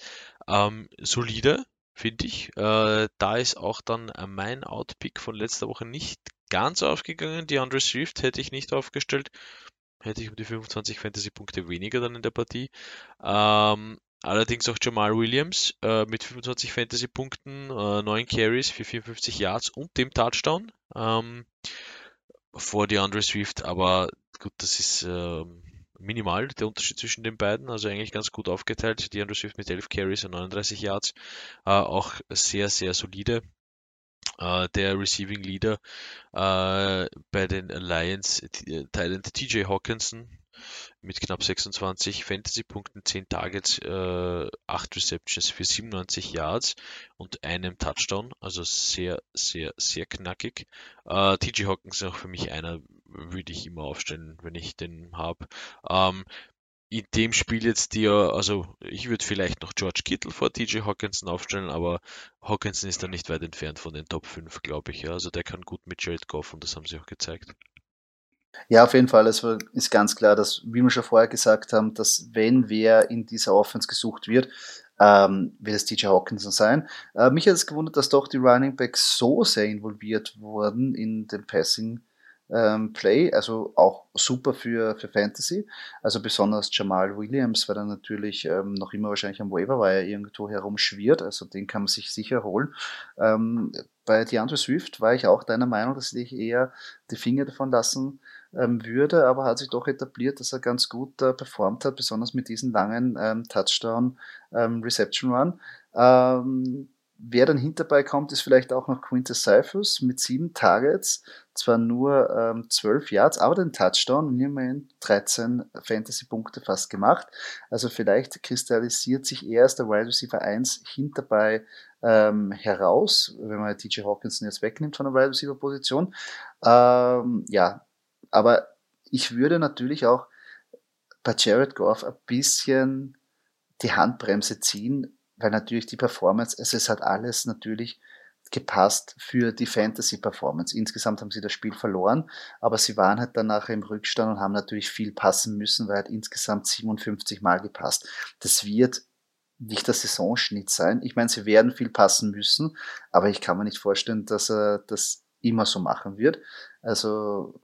Speaker 2: ähm, solide, finde ich. Äh, da ist auch dann mein Outpick von letzter Woche nicht ganz aufgegangen. Die Andre Swift hätte ich nicht aufgestellt. Hätte ich um die 25 Fantasy-Punkte weniger dann in der Partie. Ähm, allerdings auch Jamal Williams äh, mit 25 Fantasy-Punkten, äh, 9 Carries für 54 Yards und dem Touchdown ähm, vor die Andre Swift. Aber gut, das ist ähm, minimal, der Unterschied zwischen den beiden. Also eigentlich ganz gut aufgeteilt. Die Andrew Swift mit 11 Carries und 39 Yards. Äh, auch sehr, sehr solide. Uh, der Receiving Leader uh, bei den Lions, äh, Thailand TJ Hawkinson mit knapp 26 Fantasy-Punkten, 10 Targets, äh, 8 Receptions für 97 Yards und einem Touchdown. Also sehr, sehr, sehr knackig. Äh, TJ Hawkins ist auch für mich einer, würde ich immer aufstellen, wenn ich den habe. Ähm, in dem Spiel jetzt die, also ich würde vielleicht noch George Kittle vor TJ Hawkinson aufstellen, aber Hawkinson ist da nicht weit entfernt von den Top 5, glaube ich. Ja. Also der kann gut mit Jared Goff und das haben sie auch gezeigt.
Speaker 1: Ja, auf jeden Fall. Es ist ganz klar, dass, wie wir schon vorher gesagt haben, dass wenn wer in dieser Offense gesucht wird, ähm, wird es DJ Hawkinson sein. Äh, mich hat es gewundert, dass doch die Running Backs so sehr involviert wurden in den Passing ähm, Play, also auch super für, für Fantasy. Also besonders Jamal Williams, weil er natürlich ähm, noch immer wahrscheinlich am Waiver er irgendwo herumschwirrt, also den kann man sich sicher holen. Ähm, bei DeAndre Swift war ich auch deiner Meinung, dass ich eher die Finger davon lassen ähm, würde, aber hat sich doch etabliert, dass er ganz gut äh, performt hat, besonders mit diesen langen ähm, Touchdown ähm. Ähm, wer dann hinterbei kommt, ist vielleicht auch noch Quintus Cyphus mit sieben Targets, zwar nur ähm, 12 Yards, aber den Touchdown und immerhin 13 Fantasy-Punkte fast gemacht. Also vielleicht kristallisiert sich erst der Wide Receiver 1 hinterbei ähm, heraus, wenn man TJ Hawkinson jetzt wegnimmt von der Wide Receiver Position. Ähm, ja, aber ich würde natürlich auch bei Jared Goff ein bisschen die Handbremse ziehen, weil natürlich die Performance, also es hat alles natürlich gepasst für die Fantasy-Performance. Insgesamt haben sie das Spiel verloren, aber sie waren halt dann nachher im Rückstand und haben natürlich viel passen müssen, weil halt insgesamt 57 Mal gepasst. Das wird nicht der Saisonschnitt sein. Ich meine, sie werden viel passen müssen, aber ich kann mir nicht vorstellen, dass er das immer so machen wird. Also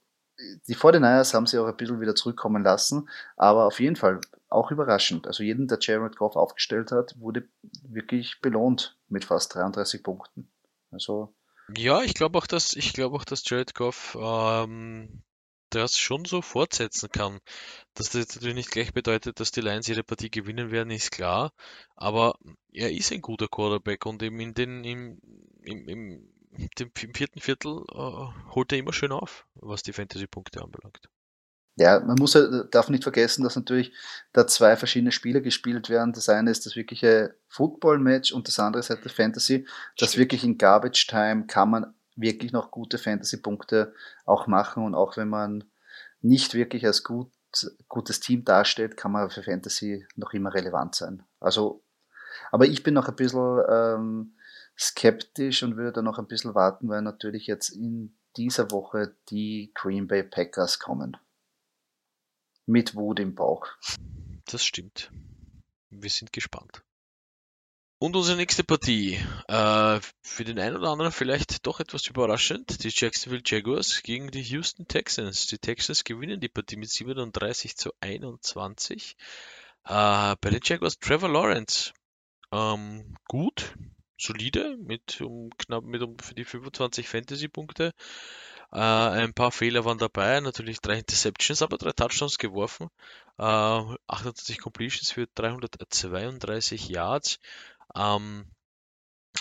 Speaker 1: die 49ers haben sie auch ein bisschen wieder zurückkommen lassen, aber auf jeden Fall auch überraschend. Also jeden, der Jared Goff aufgestellt hat, wurde wirklich belohnt mit fast 33 Punkten. Also
Speaker 2: ja, ich glaube auch, dass ich glaube auch, dass Jared Goff ähm, das schon so fortsetzen kann. Dass das natürlich nicht gleich bedeutet, dass die Lions jede Partie gewinnen werden, ist klar. Aber er ist ein guter Quarterback und eben in den im, im, im dem, im vierten Viertel äh, holt er immer schön auf, was die Fantasy-Punkte anbelangt.
Speaker 1: Ja, man muss darf nicht vergessen, dass natürlich da zwei verschiedene Spiele gespielt werden. Das eine ist das wirkliche Football-Match und das andere ist halt der Fantasy. Das wirklich in Garbage Time kann man wirklich noch gute Fantasy-Punkte auch machen und auch wenn man nicht wirklich als gut, gutes Team darstellt, kann man für Fantasy noch immer relevant sein. Also, aber ich bin noch ein bisschen ähm, skeptisch und würde da noch ein bisschen warten, weil natürlich jetzt in dieser Woche die Green Bay Packers kommen. Mit Wut im Bauch.
Speaker 2: Das stimmt. Wir sind gespannt. Und unsere nächste Partie. Äh, für den einen oder anderen vielleicht doch etwas überraschend. Die Jacksonville Jaguars gegen die Houston Texans. Die Texans gewinnen die Partie mit 37 zu 21. Äh, bei den Jaguars Trevor Lawrence. Ähm, gut, solide mit um knapp mit um für die 25 Fantasy-Punkte. Äh, ein paar Fehler waren dabei, natürlich drei Interceptions, aber drei Touchdowns geworfen. Äh, 28 Completions für 332 Yards. Ähm,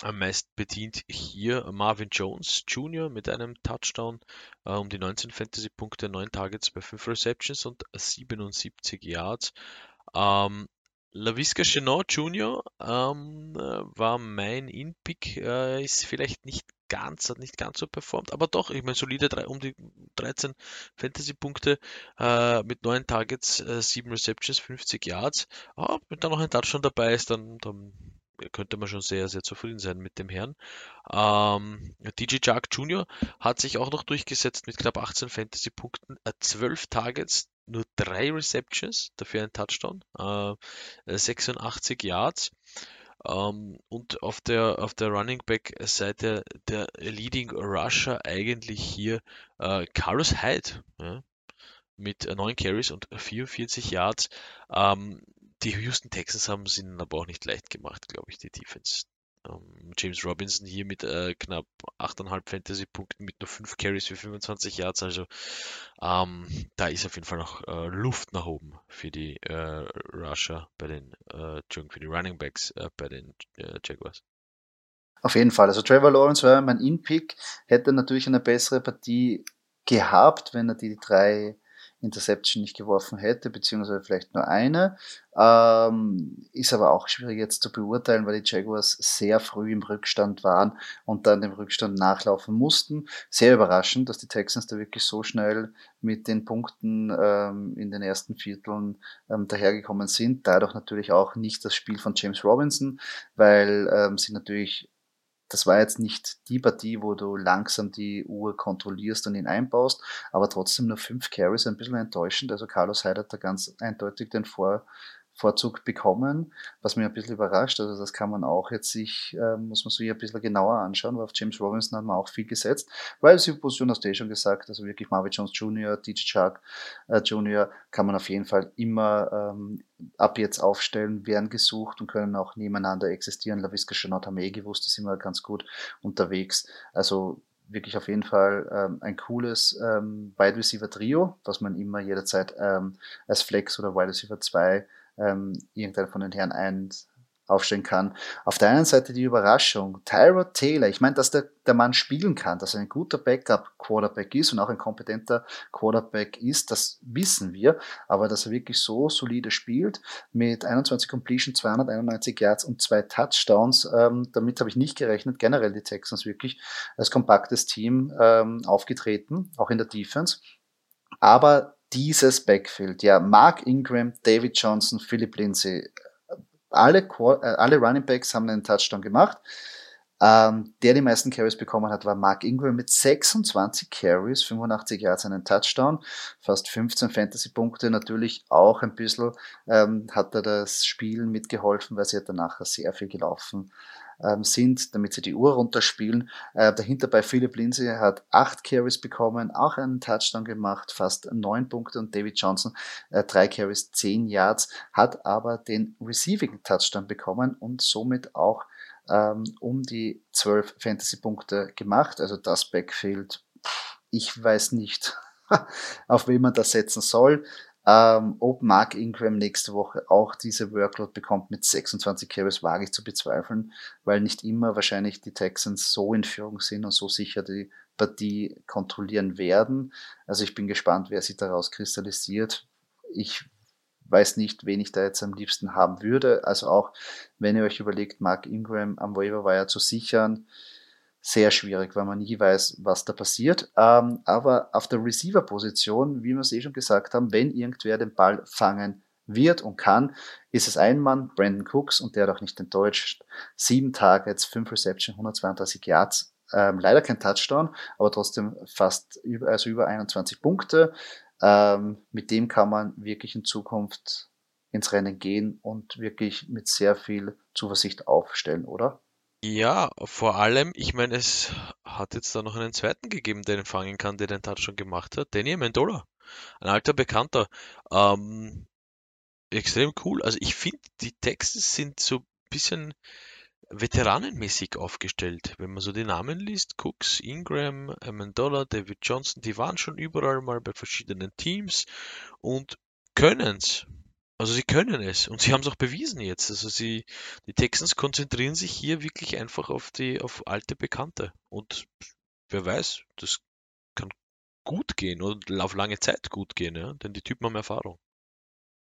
Speaker 2: am meisten bedient hier Marvin Jones Jr. mit einem Touchdown äh, um die 19 Fantasy-Punkte, 9 Targets bei 5 Receptions und 77 Yards. Ähm, LaVisca Chenot Jr. Ähm, äh, war mein In-Pick, äh, ist vielleicht nicht ganz, hat nicht ganz so performt, aber doch, ich meine, solide drei, um die 13 Fantasy-Punkte äh, mit 9 Targets, äh, 7 Receptions, 50 Yards. Ah, wenn da noch ein Touchdown dabei ist, dann, dann könnte man schon sehr, sehr zufrieden sein mit dem Herrn. Ähm, DJ Jark Jr. hat sich auch noch durchgesetzt mit knapp 18 Fantasy-Punkten, äh, 12 Targets, nur drei Receptions, dafür ein Touchdown, äh, 86 Yards. Ähm, und auf der, auf der Running Back Seite der Leading Rusher eigentlich hier äh, Carlos Hyde ja, mit 9 Carries und 44 Yards. Ähm, die Houston Texans haben es ihnen aber auch nicht leicht gemacht, glaube ich, die Defense. Ähm, James Robinson hier mit äh, knapp 8,5 Fantasy-Punkten mit nur 5 Carries für 25 Yards. Also ähm, da ist auf jeden Fall noch äh, Luft nach oben für die äh, Rusher bei den, äh, für die Running Backs äh, bei den äh, Jaguars.
Speaker 1: Auf jeden Fall. Also Trevor Lawrence war mein In-Pick, hätte natürlich eine bessere Partie gehabt, wenn er die drei Interception nicht geworfen hätte, beziehungsweise vielleicht nur eine. Ähm, ist aber auch schwierig jetzt zu beurteilen, weil die Jaguars sehr früh im Rückstand waren und dann dem Rückstand nachlaufen mussten. Sehr überraschend, dass die Texans da wirklich so schnell mit den Punkten ähm, in den ersten Vierteln ähm, dahergekommen sind. Dadurch natürlich auch nicht das Spiel von James Robinson, weil ähm, sie natürlich das war jetzt nicht die Partie, wo du langsam die Uhr kontrollierst und ihn einbaust, aber trotzdem nur fünf Carries, ein bisschen enttäuschend. Also Carlos Hyde hat da ganz eindeutig den Vor Vorzug bekommen, was mir ein bisschen überrascht. Also das kann man auch jetzt sich, äh, muss man sich ein bisschen genauer anschauen, weil auf James Robinson hat man auch viel gesetzt, weil sie Position hast du eh schon gesagt, also wirklich Marvin Jones Jr., DJ Chuck äh, Jr. kann man auf jeden Fall immer ähm, ab jetzt aufstellen, werden gesucht und können auch nebeneinander existieren. LaVisca Chanot haben eh gewusst, die sind wir ganz gut unterwegs. Also wirklich auf jeden Fall ähm, ein cooles ähm, Wide Receiver Trio, was man immer jederzeit ähm, als Flex oder Wide Receiver 2 ähm, irgendeiner von den Herren eins aufstellen kann. Auf der einen Seite die Überraschung, Tyrod Taylor, ich meine, dass der, der Mann spielen kann, dass er ein guter Backup-Quarterback ist und auch ein kompetenter Quarterback ist, das wissen wir, aber dass er wirklich so solide spielt, mit 21 Completion, 291 Yards und zwei Touchdowns, ähm, damit habe ich nicht gerechnet, generell die Texans wirklich als kompaktes Team ähm, aufgetreten, auch in der Defense, aber dieses Backfield, ja, Mark Ingram, David Johnson, Philip Lindsay, alle, äh, alle Running Backs haben einen Touchdown gemacht. Ähm, der die meisten Carries bekommen hat, war Mark Ingram mit 26 Carries, 85 Yards, einen Touchdown, fast 15 Fantasy-Punkte. Natürlich auch ein bisschen ähm, hat er das Spielen mitgeholfen, weil sie hat danach sehr viel gelaufen sind, damit sie die Uhr runterspielen. Äh, dahinter bei Philip Lindsay hat acht Carries bekommen, auch einen Touchdown gemacht, fast neun Punkte und David Johnson äh, drei Carries, zehn Yards, hat aber den Receiving Touchdown bekommen und somit auch ähm, um die zwölf Fantasy-Punkte gemacht. Also das Backfield, ich weiß nicht, *laughs* auf wen man das setzen soll. Ähm, ob Mark Ingram nächste Woche auch diese Workload bekommt mit 26 Carries, wage ich zu bezweifeln, weil nicht immer wahrscheinlich die Texans so in Führung sind und so sicher die Partie kontrollieren werden. Also ich bin gespannt, wer sich daraus kristallisiert. Ich weiß nicht, wen ich da jetzt am liebsten haben würde. Also auch wenn ihr euch überlegt, Mark Ingram am Waiver Wire zu sichern, sehr schwierig, weil man nie weiß, was da passiert. Ähm, aber auf der Receiver-Position, wie wir es eh schon gesagt haben, wenn irgendwer den Ball fangen wird und kann, ist es ein Mann, Brandon Cooks, und der hat auch nicht enttäuscht. Sieben Targets, fünf Reception, 132 Yards. Ähm, leider kein Touchdown, aber trotzdem fast über, also über 21 Punkte. Ähm, mit dem kann man wirklich in Zukunft ins Rennen gehen und wirklich mit sehr viel Zuversicht aufstellen, oder?
Speaker 2: Ja, vor allem, ich meine, es hat jetzt da noch einen zweiten gegeben, der den fangen kann, der den Touchdown gemacht hat. Danny Amendola, ein alter Bekannter. Ähm, extrem cool. Also ich finde, die Texte sind so ein bisschen veteranenmäßig aufgestellt. Wenn man so die Namen liest, Cooks, Ingram, Amendola, David Johnson, die waren schon überall mal bei verschiedenen Teams und können's. Also sie können es und sie haben es auch bewiesen jetzt. Also sie, die Texans konzentrieren sich hier wirklich einfach auf die, auf alte Bekannte. Und wer weiß, das kann gut gehen und auf lange Zeit gut gehen, ja? denn die Typen haben Erfahrung.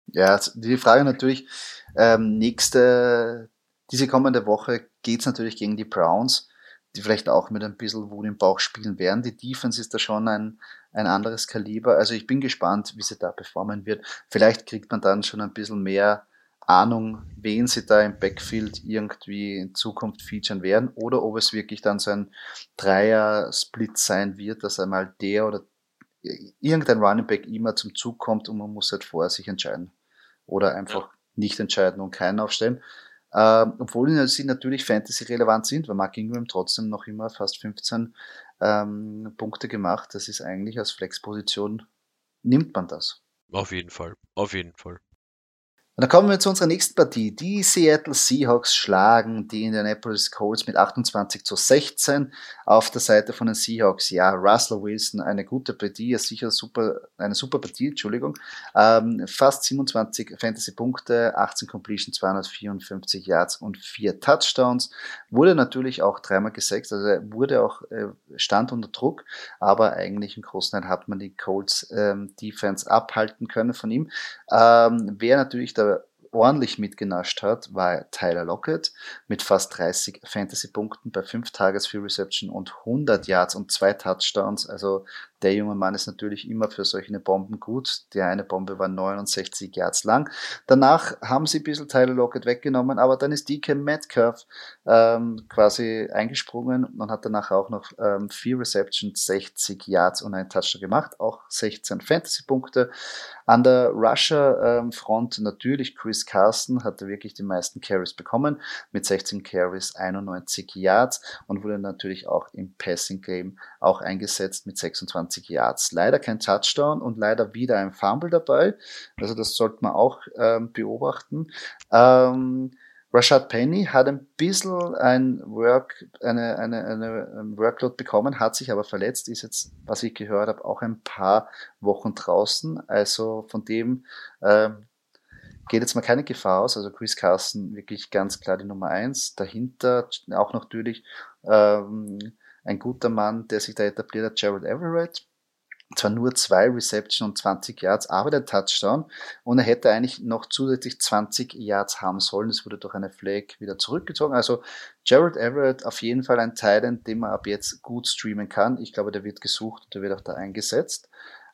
Speaker 1: Ja, die Frage natürlich, ähm, nächste, diese kommende Woche geht es natürlich gegen die Browns die vielleicht auch mit ein bisschen Wut im Bauch spielen werden. Die Defense ist da schon ein, ein anderes Kaliber. Also ich bin gespannt, wie sie da performen wird. Vielleicht kriegt man dann schon ein bisschen mehr Ahnung, wen sie da im Backfield irgendwie in Zukunft featuren werden oder ob es wirklich dann so ein Dreier-Split sein wird, dass einmal der oder irgendein Running Back immer zum Zug kommt und man muss halt vorher sich entscheiden oder einfach ja. nicht entscheiden und keinen aufstellen. ähm, obwohl sie natürlich Fantasy-relevant sind, weil Mark Ingram trotzdem noch immer fast 15 ähm, Punkte gemacht. Das ist eigentlich als Flexposition, nimmt man das.
Speaker 2: Auf jeden Fall, auf jeden Fall.
Speaker 1: Und dann kommen wir zu unserer nächsten Partie. Die Seattle Seahawks schlagen die Indianapolis Colts mit 28 zu 16 auf der Seite von den Seahawks. Ja, Russell Wilson, eine gute Partie, sicher super, eine super Partie, Entschuldigung. Ähm, fast 27 Fantasy-Punkte, 18 Completion, 254 Yards und 4 Touchdowns. Wurde natürlich auch dreimal gesext, also wurde auch, äh, stand unter Druck, aber eigentlich im Großen Teil hat man die Colts ähm, Defense abhalten können von ihm. Ähm, wer natürlich der ordentlich mitgenascht hat, war Tyler Lockett mit fast 30 Fantasy-Punkten bei 5 Tages für Reception und 100 Yards und 2 Touchdowns. Also der junge Mann ist natürlich immer für solche Bomben gut. Die eine Bombe war 69 Yards lang. Danach haben sie ein bisschen Tyler Lockett weggenommen, aber dann ist DK Metcalf ähm, quasi eingesprungen und hat danach auch noch ähm, vier Receptions, 60 Yards und ein Touchdown gemacht, auch 16 Fantasy-Punkte. An der Rusher-Front ähm, natürlich Chris Carson hatte wirklich die meisten Carries bekommen mit 16 Carries, 91 Yards und wurde natürlich auch im Passing-Game auch eingesetzt mit 26 20 Yards. Leider kein Touchdown und leider wieder ein Fumble dabei. Also das sollte man auch ähm, beobachten. Ähm, Rashad Penny hat ein bisschen ein Work, eine, eine, eine Workload bekommen, hat sich aber verletzt, ist jetzt, was ich gehört habe, auch ein paar Wochen draußen. Also von dem ähm, geht jetzt mal keine Gefahr aus. Also Chris Carson wirklich ganz klar die Nummer eins. Dahinter auch natürlich ähm, ein guter Mann, der sich da etabliert hat, Gerald Everett. Zwar nur zwei Reception und 20 Yards, aber der Touchdown. Und er hätte eigentlich noch zusätzlich 20 Yards haben sollen. Es wurde durch eine Flag wieder zurückgezogen. Also Gerald Everett auf jeden Fall ein Teil, den man ab jetzt gut streamen kann. Ich glaube, der wird gesucht und der wird auch da eingesetzt.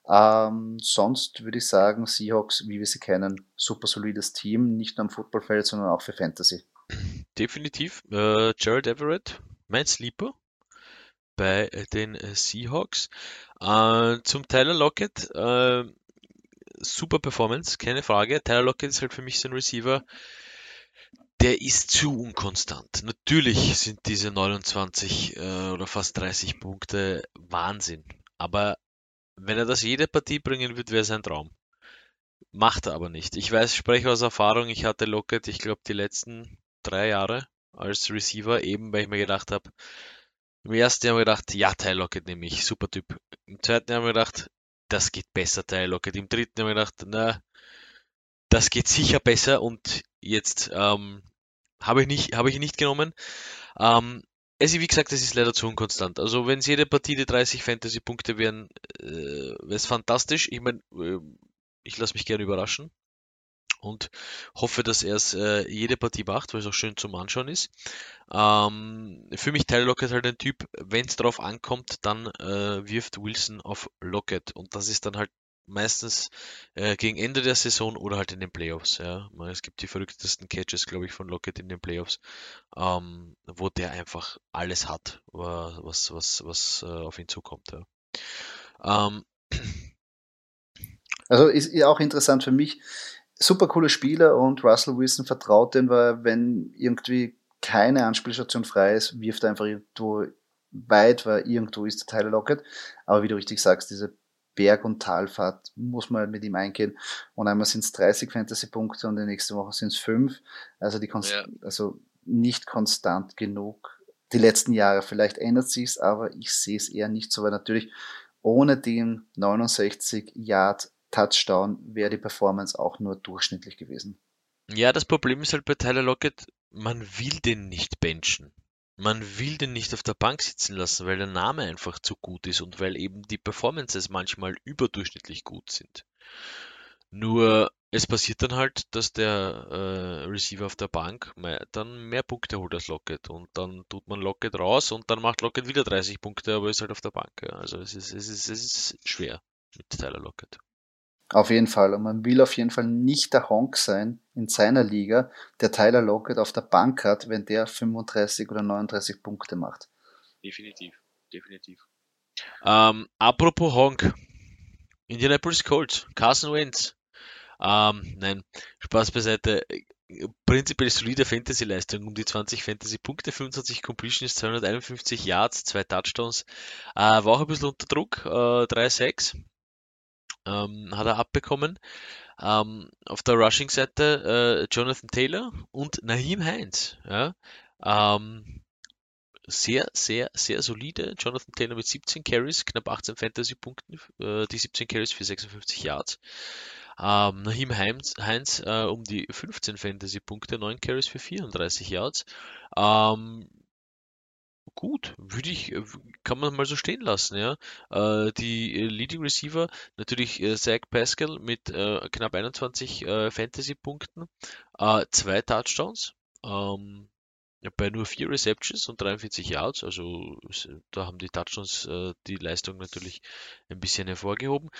Speaker 1: Ähm, sonst würde ich sagen, Seahawks, wie wir sie kennen, super solides Team, nicht nur am Footballfeld, sondern auch für Fantasy.
Speaker 2: Definitiv. Äh, Gerald Everett, mein Sleeper bei äh, den äh, Seahawks. Äh, zum Tyler Lockett, äh, super Performance, keine Frage. Tyler Lockett ist halt für mich so ein Receiver, der ist zu unkonstant. Natürlich sind diese 29 äh, oder fast 30 Punkte Wahnsinn. Aber wenn er das jede Partie bringen wird, wäre es ein Traum. Macht er aber nicht. Ich weiß, spreche aus Erfahrung, ich hatte Lockett, ich glaube, die letzten drei Jahre als Receiver, eben weil ich mir gedacht habe, im ersten Jahr haben wir gedacht, ja, Tyler Lockett nehme ich, super Typ. Im zweiten Jahr haben wir gedacht, das geht besser, Tyler Lockett. Im dritten haben wir gedacht, na, das geht sicher besser und jetzt ähm, habe ich nicht, habe ich nicht genommen. Ähm, es ist, wie gesagt, es ist leider zu unkonstant. Also wenn es jede Partie die 30 Fantasy-Punkte wären, äh, wäre es fantastisch. Ich meine, äh, ich lasse mich gerne überraschen und hoffe, dass er es äh, jede Partie macht, weil es auch schön zum Anschauen ist. Ähm, für mich Tyler Lockett halt ein Typ, wenn es darauf ankommt, dann äh, wirft Wilson auf Lockett und das ist dann halt meistens äh, gegen Ende der Saison oder halt in den Playoffs. Ja. Es gibt die verrücktesten Catches, glaube ich, von Lockett in den Playoffs, ähm, wo der einfach alles hat, was, was, was äh, auf ihn zukommt. Ja. Ähm. *clears throat*
Speaker 1: Also ist ja auch interessant für mich, super coole Spieler und Russell Wilson vertraut den, weil wenn irgendwie keine Anspielstation frei ist, wirft er einfach irgendwo weit, weil irgendwo ist der Tyler Lockett. Aber wie du richtig sagst, diese Berg- und Talfahrt muss man halt mit ihm eingehen. Und einmal sind es 30 Fantasy-Punkte und die nächste Woche sind es 5. Also, die ja. also nicht konstant genug. Die letzten Jahre, vielleicht ändert sich's, aber ich sehe es eher nicht so, weil natürlich ohne den 69 Yard Touchdown wäre die Performance auch nur durchschnittlich gewesen.
Speaker 2: Ja, das Problem ist halt bei Tyler Lockett, man will den nicht benchen. Man will den nicht auf der Bank sitzen lassen, weil der Name einfach zu gut ist und weil eben die Performances manchmal überdurchschnittlich gut sind. Nur es passiert dann halt, dass der äh, Receiver auf der Bank dann mehr Punkte holt als Lockett und dann tut man Lockett raus und dann macht Lockett wieder 30 Punkte, aber ist halt auf der Bank. Ja. Also es ist, es, ist, es ist schwer mit Tyler Lockett.
Speaker 1: Auf jeden Fall. Und man will auf jeden Fall nicht der Honk sein in seiner Liga, der Tyler Lockett auf der Bank hat, wenn der 35 oder 39 Punkte macht.
Speaker 2: Definitiv, definitiv. Ähm, apropos Honk. Indianapolis Colts, Carson Wentz. Ähm, nein, Spaß beiseite. prinzipiell solide Fantasy-Leistung, um die 20 Fantasy-Punkte, 25 Completions, 251 Yards, zwei Touchdowns. Äh, war auch ein bisschen unter Druck, äh, 3-6 ähm, hat er abbekommen. Ähm, auf der Rushing-Seite äh, Jonathan Taylor und Naheem Heinz. Ja? Ähm, sehr, sehr, sehr solide. Jonathan Taylor mit 17 Carries, knapp 18 Fantasy-Punkten, äh, die 17 Carries für 56 Yards. Ähm, Nahim Heinz, Heinz äh, um die 15 Fantasy-Punkte, 9 Carries für 34 Yards. Ähm, gut, würde ich, äh, kann man mal so stehen lassen, ja. Äh, die äh, Leading Receiver, natürlich äh, Zach Pascal mit äh, knapp 21 äh, Fantasy-Punkten, zwei Touchdowns. Ähm, bei nur vier Receptions und 43 Yards, also da haben die Touchdowns die Leistung natürlich ein bisschen hervorgehoben.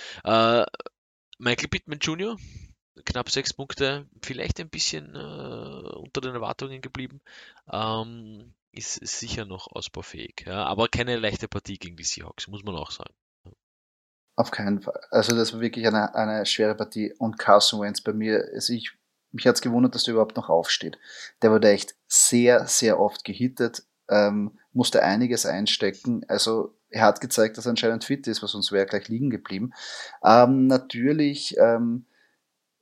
Speaker 2: Michael Pittman Jr., knapp sechs Punkte, vielleicht ein bisschen unter den Erwartungen geblieben, ähm, ist, sicher noch ausbaufähig, ja, aber keine leichte Partie gegen die Seahawks, muss man auch sagen.
Speaker 1: Auf keinen Fall. Also das war wirklich eine, eine schwere Partie und Carson Wentz bei mir, also ich mich hat es gewundert, dass der überhaupt noch aufsteht. Der wurde echt sehr, sehr oft gehittet, ähm, musste einiges einstecken. Also er hat gezeigt, dass er anscheinend fit ist, was sonst wäre er gleich liegen geblieben. Ähm, natürlich ähm,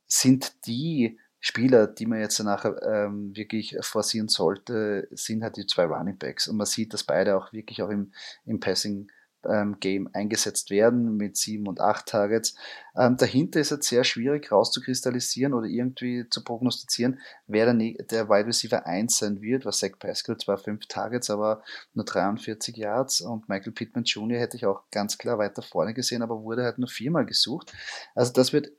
Speaker 1: sind die Spieler, die man jetzt nachher ähm, wirklich forcieren sollte, sind halt die zwei Running Backs. Und man sieht, dass beide auch wirklich auch im, im Passing ähm, Game eingesetzt werden mit sieben und acht Targets. Ähm, dahinter ist es sehr schwierig rauszukristallisieren oder irgendwie zu prognostizieren, wer der, der Wide Receiver 1 sein wird, was Zach Pascal zwar fünf Targets, aber nur 43 Yards und Michael Pittman Jr. hätte ich auch ganz klar weiter vorne gesehen, aber wurde halt nur viermal gesucht. Also das wird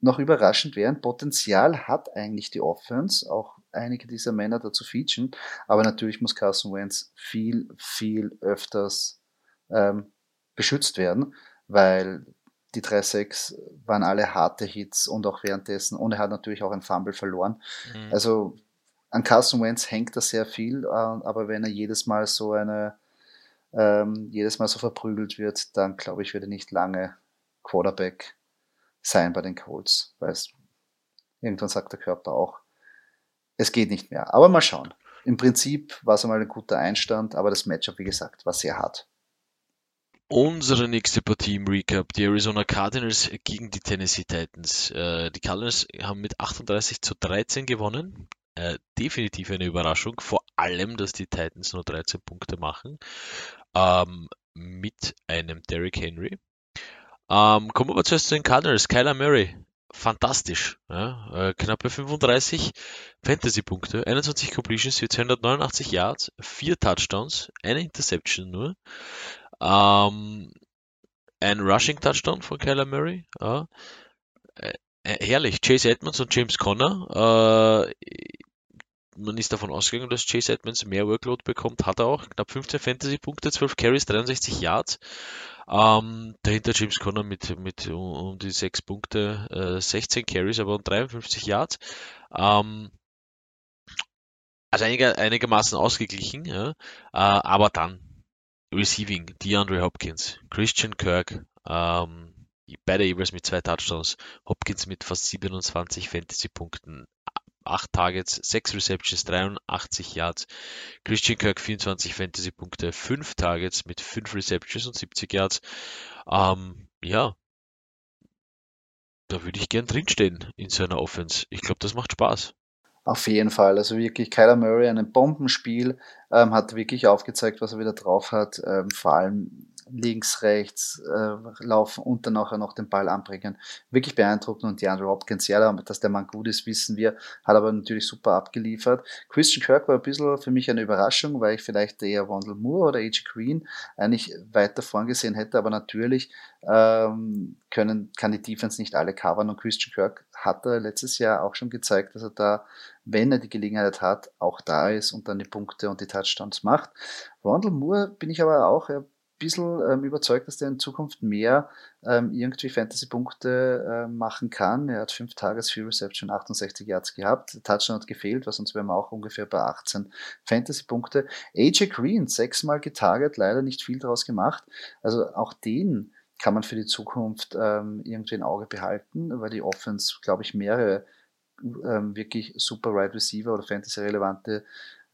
Speaker 1: noch überraschend werden. Potenzial hat eigentlich die Offense, auch einige dieser Männer dazu featuren, aber natürlich muss Carson Wentz viel, viel öfters ähm, beschützt werden, weil die 3-6 waren alle harte Hits und auch währenddessen, und er hat natürlich auch ein Fumble verloren. Mhm. Also an Carson Wentz hängt da sehr viel, äh, aber wenn er jedes Mal so eine, ähm, jedes Mal so verprügelt wird, dann glaube ich, wird er nicht lange Quarterback sein bei den Colts, weil es, irgendwann sagt der Körper auch, es geht nicht mehr. Aber mal schauen. Im Prinzip war es einmal ein guter Einstand, aber das Matchup, wie gesagt, war sehr hart.
Speaker 2: Unsere nächste Partie im Recap, die Arizona Cardinals gegen die Tennessee Titans. Äh, die Cardinals haben mit 38 zu 13 gewonnen. Äh, definitiv eine Überraschung, vor allem, dass die Titans nur 13 Punkte machen. Ähm, mit einem Derrick Henry. Ähm, kommen wir zuerst zu den Cardinals. Kyler Murray, fantastisch. Ja? Äh, knappe 35 Fantasy-Punkte, 21 Completions für 289 Yards, 4 Touchdowns, eine Interception nur. Ähm, ein Rushing Touchdown von Kyler Murray. Ja. Äh, äh, herrlich. Chase Edmonds und James Conner. Äh, man ist davon ausgegangen, dass Chase Edmonds mehr Workload bekommt. Hat er auch. Knapp 15 Fantasy-Punkte, 12 Carries, 63 Yards. Ähm, dahinter James Conner mit, mit um, die 6 Punkte, äh, 16 Carries, aber um 53 Yards. Ähm, also einiger, einigermaßen ausgeglichen, ja. Äh, aber dann Receiving, DeAndre Hopkins, Christian Kirk, ähm, beide jeweils mit zwei Touchdowns, Hopkins mit fast 27 Fantasy-Punkten, 8 Targets, 6 Receptions, 83 Yards, Christian Kirk 24 Fantasy-Punkte, 5 Targets mit 5 Receptions und 70 Yards. Ähm, ja, da würde ich gern drinstehen in so einer Offense. Ich glaube, das macht Spaß.
Speaker 1: Auf jeden Fall. Also wirklich Kyler Murray, ein Bombenspiel, ähm, hat wirklich aufgezeigt, was er wieder drauf hat. Ähm, vor allem links, rechts äh, laufen und dann nachher noch den Ball anbringen. Wirklich beeindruckend und DeAndre Hopkins, ja, dass der Mann gut ist, wissen wir, hat aber natürlich super abgeliefert. Christian Kirk war ein bisschen für mich eine Überraschung, weil ich vielleicht eher Wandel Moore oder AJ Green eigentlich weiter vorn gesehen hätte, aber natürlich ähm, können, kann die Defense nicht alle covern und Christian Kirk hat er letztes Jahr auch schon gezeigt, dass er da, wenn er die Gelegenheit hat, auch da ist und dann die Punkte und die Touchdowns macht. Rondell Moore bin ich aber auch, er bisschen ähm, überzeugt, dass der in Zukunft mehr ähm, irgendwie Fantasy-Punkte äh, machen kann. Er hat fünf Tages, vier Reception, 68 Yards gehabt. Touchdown hat gefehlt, weil sonst wären wir auch ungefähr bei 18 Fantasy-Punkte. AJ Green, sechsmal getarget, leider nicht viel daraus gemacht. Also auch den kann man für die Zukunft ähm, irgendwie ein Auge behalten, weil die Offense, glaube ich, mehrere ähm, wirklich super Wide Receiver oder Fantasy-relevante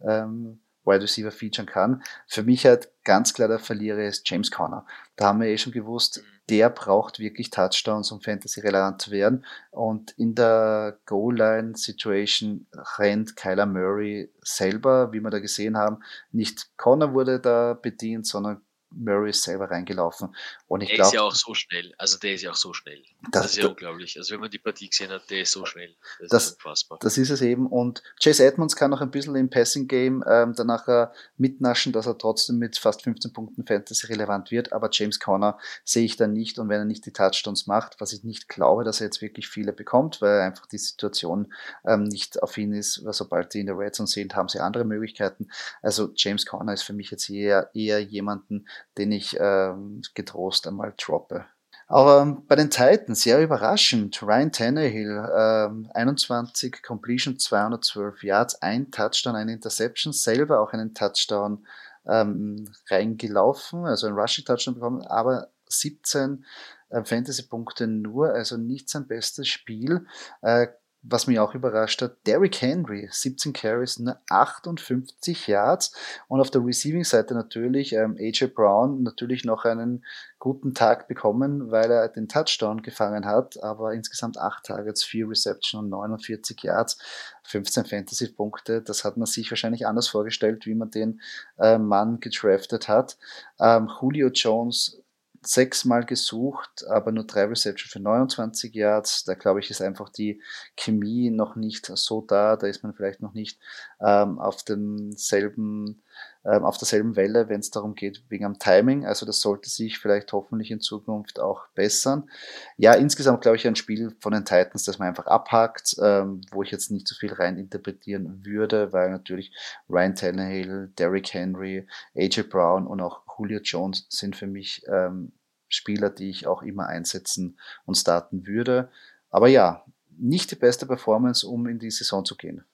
Speaker 1: ähm, Wide Receiver featuren kann. Für mich halt ganz klar der Verlierer ist James Conner. Da haben wir eh schon gewusst, der braucht wirklich Touchdowns, um Fantasy relevant zu werden. Und in der Goal-Line-Situation rennt Kyler Murray selber, wie wir da gesehen haben. Nicht Conner wurde da bedient, sondern Murray ist selber reingelaufen. Und ich
Speaker 2: der
Speaker 1: glaub,
Speaker 2: ist ja auch so schnell. Also der ist ja auch so schnell. Das, das ist ja unglaublich. Also wenn man die Partie gesehen hat, der ist so schnell.
Speaker 1: Das, das, ist unfassbar. Das ist es eben. Und Chase Edmonds kann noch ein bisschen im Passing Game ähm, danach äh, mitnaschen, dass er trotzdem mit fast 15 Punkten Fantasy relevant wird. Aber James Conner sehe ich da nicht. Und wenn er nicht die Touchdowns macht, was ich nicht glaube, dass er jetzt wirklich viele bekommt, weil einfach die Situation ähm, nicht auf ihn ist, weil sobald die in der Red Zone sind, haben sie andere Möglichkeiten. Also James Conner ist für mich jetzt eher, eher jemanden, den ich ähm, getrost einmal droppe. Aber ähm, bei den Titans, sehr überraschend, Ryan Tannehill, ähm, 21 Completion, 212 Yards, ein Touchdown, eine Interception, selber auch einen Touchdown ähm, reingelaufen, also ein Rushing-Touchdown bekommen, aber 17 äh, Fantasy-Punkte nur, also nicht sein bestes Spiel. Äh, was mich auch überrascht hat, Derrick Henry, 17 Carries, nur 58 Yards. Und auf der Receiving-Seite natürlich ähm, AJ Brown natürlich noch einen guten Tag bekommen, weil er den Touchdown gefangen hat, aber insgesamt 8 Targets, 4 Reception und 49 Yards, 15 Fantasy-Punkte, das hat man sich wahrscheinlich anders vorgestellt, wie man den äh, Mann gedraftet hat. Ähm, Julio Jones sechsmal gesucht, aber nur drei Reception für 29 Yards. Da glaube ich, ist einfach die Chemie noch nicht so da. Da ist man vielleicht noch nicht ähm, auf demselben, auf derselben Welle, wenn es darum geht, wegen am Timing. Also das sollte sich vielleicht hoffentlich in Zukunft auch bessern. Ja, insgesamt glaube ich ein Spiel von den Titans, das man einfach abhakt, ähm, wo ich jetzt nicht so viel rein interpretieren würde, weil natürlich Ryan Tannehill, Derrick Henry, AJ Brown und auch Julio Jones sind für mich ähm, Spieler, die ich auch immer einsetzen und starten würde. Aber ja, nicht die beste Performance, um in die Saison zu gehen.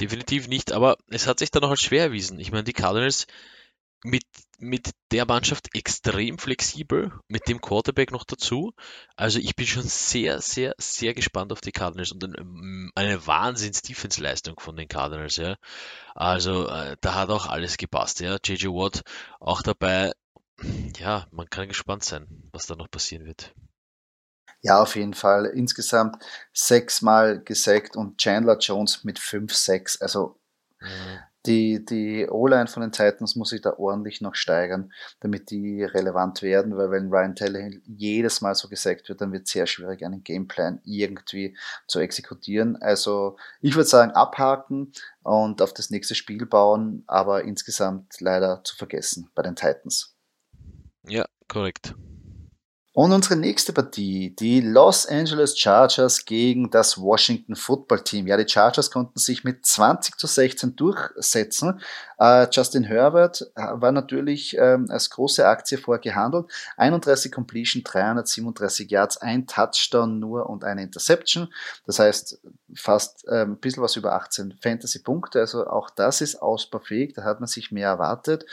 Speaker 2: Definitiv nicht, aber es hat sich dann noch als schwer erwiesen. Ich meine, die Cardinals mit, mit der Mannschaft extrem flexibel, mit dem Quarterback noch dazu. Also ich bin schon sehr, sehr, sehr gespannt auf die Cardinals und eine, eine Wahnsinns-Defense-Leistung von den Cardinals. Ja. Also äh, da hat auch alles gepasst. Ja. JJ Watt auch dabei. Ja, man kann gespannt sein, was da noch passieren wird.
Speaker 1: Ja, auf jeden Fall. Insgesamt sechsmal gesackt und Chandler Jones mit fünf, sechs. Also mhm die, die O-Line von den Titans muss sich da ordentlich noch steigern, damit die relevant werden, weil wenn Ryan Tannehill jedes Mal so gesagt wird, dann wird es sehr schwierig, einen Gameplan irgendwie zu exekutieren. Also ich würde sagen, abhaken und auf das nächste Spiel bauen, aber insgesamt leider zu vergessen bei den Titans.
Speaker 2: Ja, korrekt.
Speaker 1: Und unsere nächste Partie, die Los Angeles Chargers gegen das Washington Football Team. Ja, die Chargers konnten sich mit 20 zu 16 durchsetzen. Äh, Justin Herbert äh, war natürlich ähm, als große Aktie vorgehandelt. 31 Completion, 337 Yards, ein Touchdown nur und eine Interception. Das heißt, fast ähm, ein bisschen was über 18 Fantasy-Punkte. Also auch das ist ausbaufähig. Da hat man sich mehr erwartet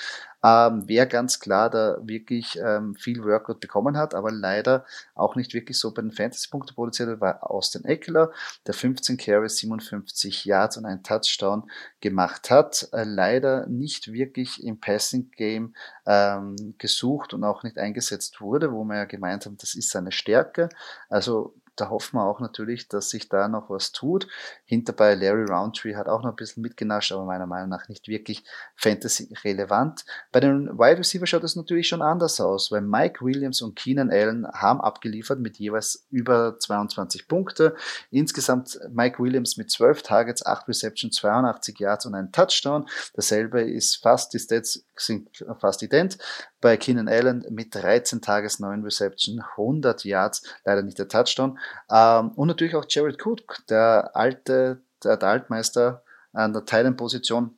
Speaker 1: ähm, wer ganz klar da wirklich ähm, viel Workload bekommen hat, aber leider auch nicht wirklich so bei den Fantasy-Punkten produziert hat, war Austin Eckler, der 15 Carries, 57 Yards und einen Touchdown gemacht hat. Äh, leider nicht wirklich im Passing-Game ähm, gesucht und auch nicht eingesetzt wurde, wo wir ja gemeint haben, das ist seine Stärke. Also da hoffen wir auch natürlich, dass sich da noch was tut. Hinterbei Larry Roundtree hat auch noch ein bisschen mitgenascht, aber meiner Meinung nach nicht wirklich Fantasy-relevant. Bei den Wide Receiver schaut es natürlich schon anders aus, weil Mike Williams und Keenan Allen haben abgeliefert mit jeweils über 22 Punkte. Insgesamt Mike Williams mit 12 Targets, 8 Receptions, 82 Yards und ein Touchdown. Dasselbe ist fast, die Stats sind fast ident. Bei Keenan Allen mit 13 Tages, 9 Reception, 100 Yards, leider nicht der Touchdown. Ähm, und natürlich auch Jared Cook, der alte, der, der Altmeister an der Teilenposition.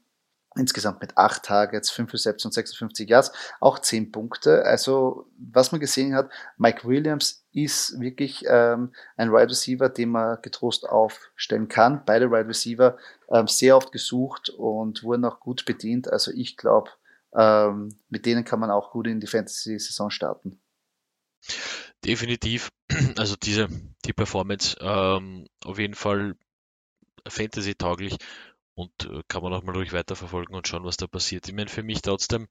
Speaker 1: Insgesamt mit 8 Targets, 5 Receptions, 56 Yards, auch 10 Punkte. Also, was man gesehen hat, Mike Williams ist wirklich ähm, ein Wide Receiver, den man getrost aufstellen kann. Beide Wide Receiver ähm, sehr oft gesucht und wurden auch gut bedient. Also ich glaube, ähm, mit denen kann man auch gut in die Fantasy-Saison starten.
Speaker 2: Definitiv. *clears throat* Also diese, die Performance ähm, auf jeden Fall Fantasy-tauglich und äh, kann man auch mal ruhig weiterverfolgen und schauen, was da passiert. Ich meine, für mich trotzdem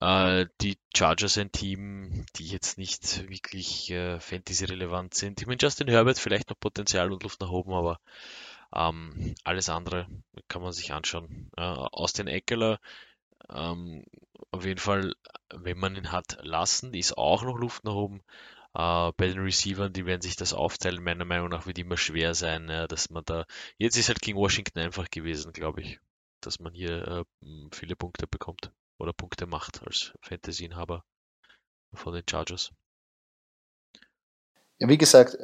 Speaker 2: äh, die Chargers ein Team, die jetzt nicht wirklich äh, Fantasy-relevant sind. Ich meine, Justin Herbert vielleicht noch Potenzial und Luft nach oben, aber ähm, alles andere kann man sich anschauen. Äh, Austin Eckler, ähm, auf jeden Fall, wenn man ihn hat lassen, ist auch noch Luft nach oben. Äh, bei den Receivern, die werden sich das aufteilen. Meiner Meinung nach wird immer schwer sein, äh, dass man da. Jetzt ist halt gegen Washington einfach gewesen, glaube ich, dass man hier äh, viele Punkte bekommt oder Punkte macht als Fantasy-Inhaber von den Chargers.
Speaker 1: Ja, wie gesagt,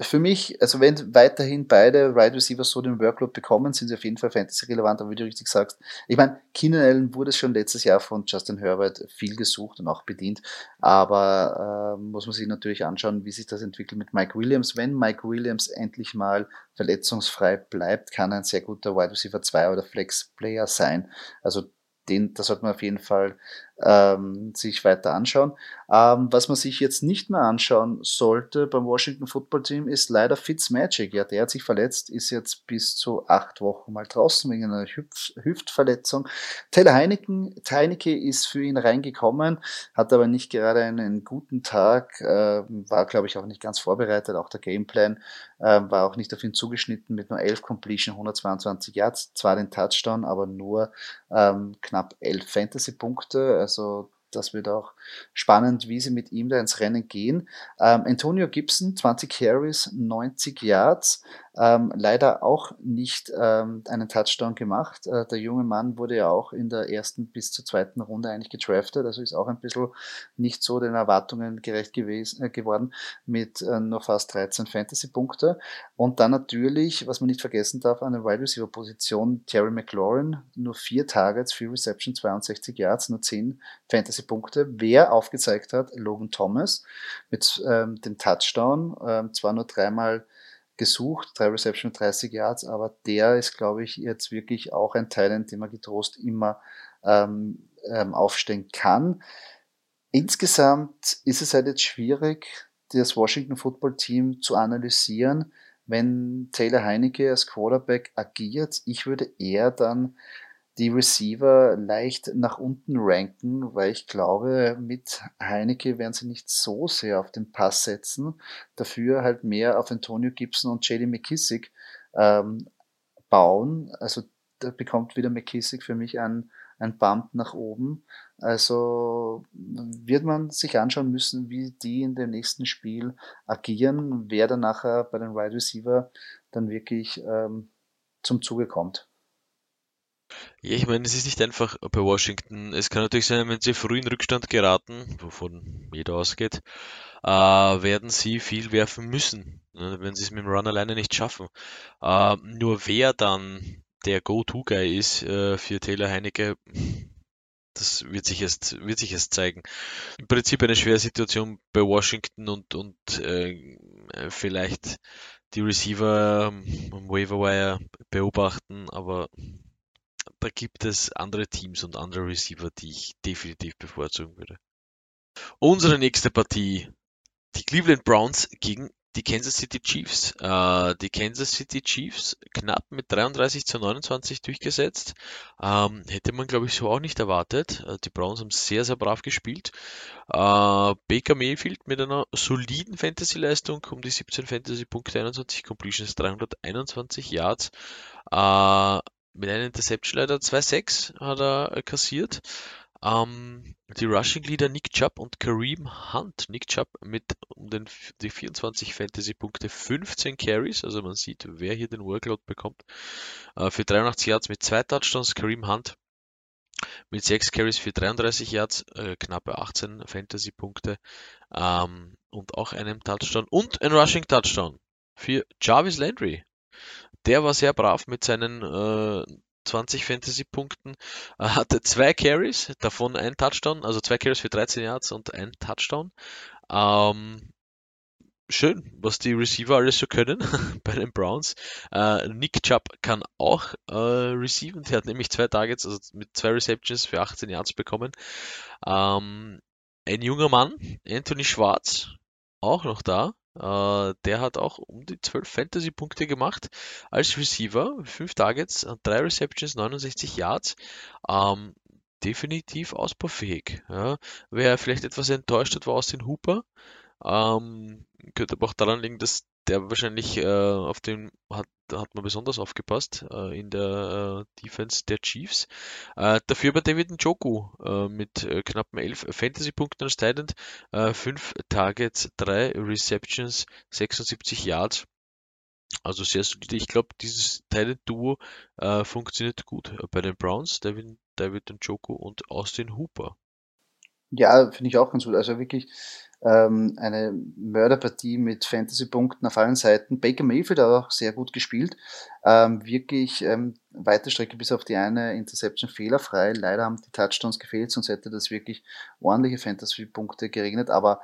Speaker 1: für mich, also wenn weiterhin beide Wide Receivers so den Workload bekommen, sind sie auf jeden Fall Fantasy-relevant, aber wie du richtig sagst, ich meine, Keenan Allen wurde schon letztes Jahr von Justin Herbert viel gesucht und auch bedient, aber äh, muss man sich natürlich anschauen, wie sich das entwickelt mit Mike Williams. Wenn Mike Williams endlich mal verletzungsfrei bleibt, kann ein sehr guter Wide Receiver 2 oder Flex-Player sein. Also den, das sollte man auf jeden Fall ähm, sich weiter anschauen. Ähm, was man sich jetzt nicht mehr anschauen sollte beim Washington Football Team ist leider Fitzmagic. Ja, der hat sich verletzt, ist jetzt bis zu acht Wochen mal draußen wegen einer Hüpf Hüftverletzung. Taylor Heineken, Heineke ist für ihn reingekommen, hat aber nicht gerade einen guten Tag, äh, war glaube ich auch nicht ganz vorbereitet. Auch der Gameplan äh, war auch nicht auf ihn zugeschnitten mit nur 11 Completion, 122 Yards, zwar den Touchdown, aber nur ähm, knapp 11 Fantasy-Punkte så das wird auch spannend, wie sie mit ihm da ins Rennen gehen. Ähm, Antonio Gibson, 20 Carries, 90 Yards, ähm, leider auch nicht ähm, einen Touchdown gemacht. Äh, der junge Mann wurde ja auch in der ersten bis zur zweiten Runde eigentlich gedraftet, also ist auch ein bisschen nicht so den Erwartungen gerecht gewesen, äh, geworden mit äh, nur fast 13 Fantasy-Punkte. Und dann natürlich, was man nicht vergessen darf, an der Wide Receiver-Position Terry McLaurin, nur vier Targets, vier Reception, 62 Yards, nur 10 Fantasy-Punkte. Wer aufgezeigt hat, Logan Thomas mit ähm, dem Touchdown, ähm, zwar nur dreimal gesucht, drei Reception, 30 Yards, aber der ist, glaube ich, jetzt wirklich auch ein Teil, in dem man getrost immer ähm, ähm, aufstehen kann. Insgesamt ist es halt jetzt schwierig, das Washington Football Team zu analysieren, wenn Taylor Heinecke als Quarterback agiert. Ich würde eher dann die Receiver leicht nach unten ranken, weil ich glaube, mit Heineke werden sie nicht so sehr auf den Pass setzen, dafür halt mehr auf Antonio Gibson und JD McKissick ähm, bauen. Also da bekommt wieder McKissick für mich ein, ein Bump nach oben. Also wird man sich anschauen müssen, wie die in dem nächsten Spiel agieren, wer dann nachher bei den Wide Receiver dann wirklich ähm, zum Zuge kommt.
Speaker 2: Ja, ich meine, es ist nicht einfach bei Washington. Es kann natürlich sein, wenn sie früh in Rückstand geraten, wovon jeder ausgeht, äh, werden sie viel werfen müssen, ne, wenn sie es mit dem Run alleine nicht schaffen. Äh, nur wer dann der Go-To-Guy ist äh, für Taylor Heinecke, das wird sich erst, wird sich erst zeigen. Im Prinzip eine schwere Situation bei Washington und, und äh, vielleicht die Receiver am Waiver Wire beobachten, aber da gibt es andere Teams und andere Receiver, die ich definitiv bevorzugen würde. Unsere nächste Partie, die Cleveland Browns gegen die Kansas City Chiefs. Äh, die Kansas City Chiefs knapp mit 33 zu 29 durchgesetzt. Ähm, hätte man, glaube ich, so auch nicht erwartet. Äh, die Browns haben sehr, sehr brav gespielt. Äh, Baker Mayfield mit einer soliden Fantasy-Leistung um die 17 Fantasy-Punkte, 21 Completions, 321 Yards. Äh, mit einer Interception leider 2-6 hat er kassiert. Ähm, die Rushing Leader Nick Chubb und Kareem Hunt. Nick Chubb mit um den, die 24 Fantasy-Punkte, 15 Carries, also man sieht, wer hier den Workload bekommt. Äh, für 83 Yards mit zwei Touchdowns, Kareem Hunt mit 6 Carries für 33 Yards, äh, knappe 18 Fantasy-Punkte ähm, und auch einem Touchdown und ein Rushing Touchdown für Jarvis Landry der war sehr brav mit seinen äh, 20 Fantasy-Punkten, Er hatte zwei Carries, davon ein Touchdown, also zwei Carries für 13 Yards und ein Touchdown. Ähm, schön, was die Receiver alles so können *laughs* bei den Browns. Äh, Nick Chubb kann auch äh, receiven, der hat nämlich zwei Targets, also mit zwei Receptions für 18 Yards bekommen. Ähm, ein junger Mann, Anthony Schwarz, auch noch da. Äh, der hat auch um die 12 Fantasy-Punkte gemacht als Receiver. 5 Targets, 3 Receptions, 69 Yards. Ähm, definitiv ausbaufähig. Ja. Wer vielleicht etwas enttäuscht hat, war Austin Hooper. Ähm, könnte aber auch daran liegen, dass der wahrscheinlich äh, auf den hat, hat man besonders aufgepasst äh, in der äh, Defense der Chiefs. Äh, dafür bei David Njoku äh, mit äh, knappen 11 Fantasy-Punkten als Titan, äh, 5 Targets, 3 Receptions, 76 Yards. Also sehr solide. Ich glaube, dieses Titan-Duo funktioniert gut bei den Browns, David, David Njoku und Austin Hooper.
Speaker 1: Ja, finde ich auch ganz gut. Also wirklich ähm, eine Mörderpartie mit Fantasy-Punkten auf allen Seiten. Baker Mayfield hat auch sehr gut gespielt. Ähm, wirklich ähm, weite Strecke bis auf die eine Interception fehlerfrei. Leider haben die Touchdowns gefehlt, sonst hätte das wirklich ordentliche Fantasy-Punkte geregnet. Aber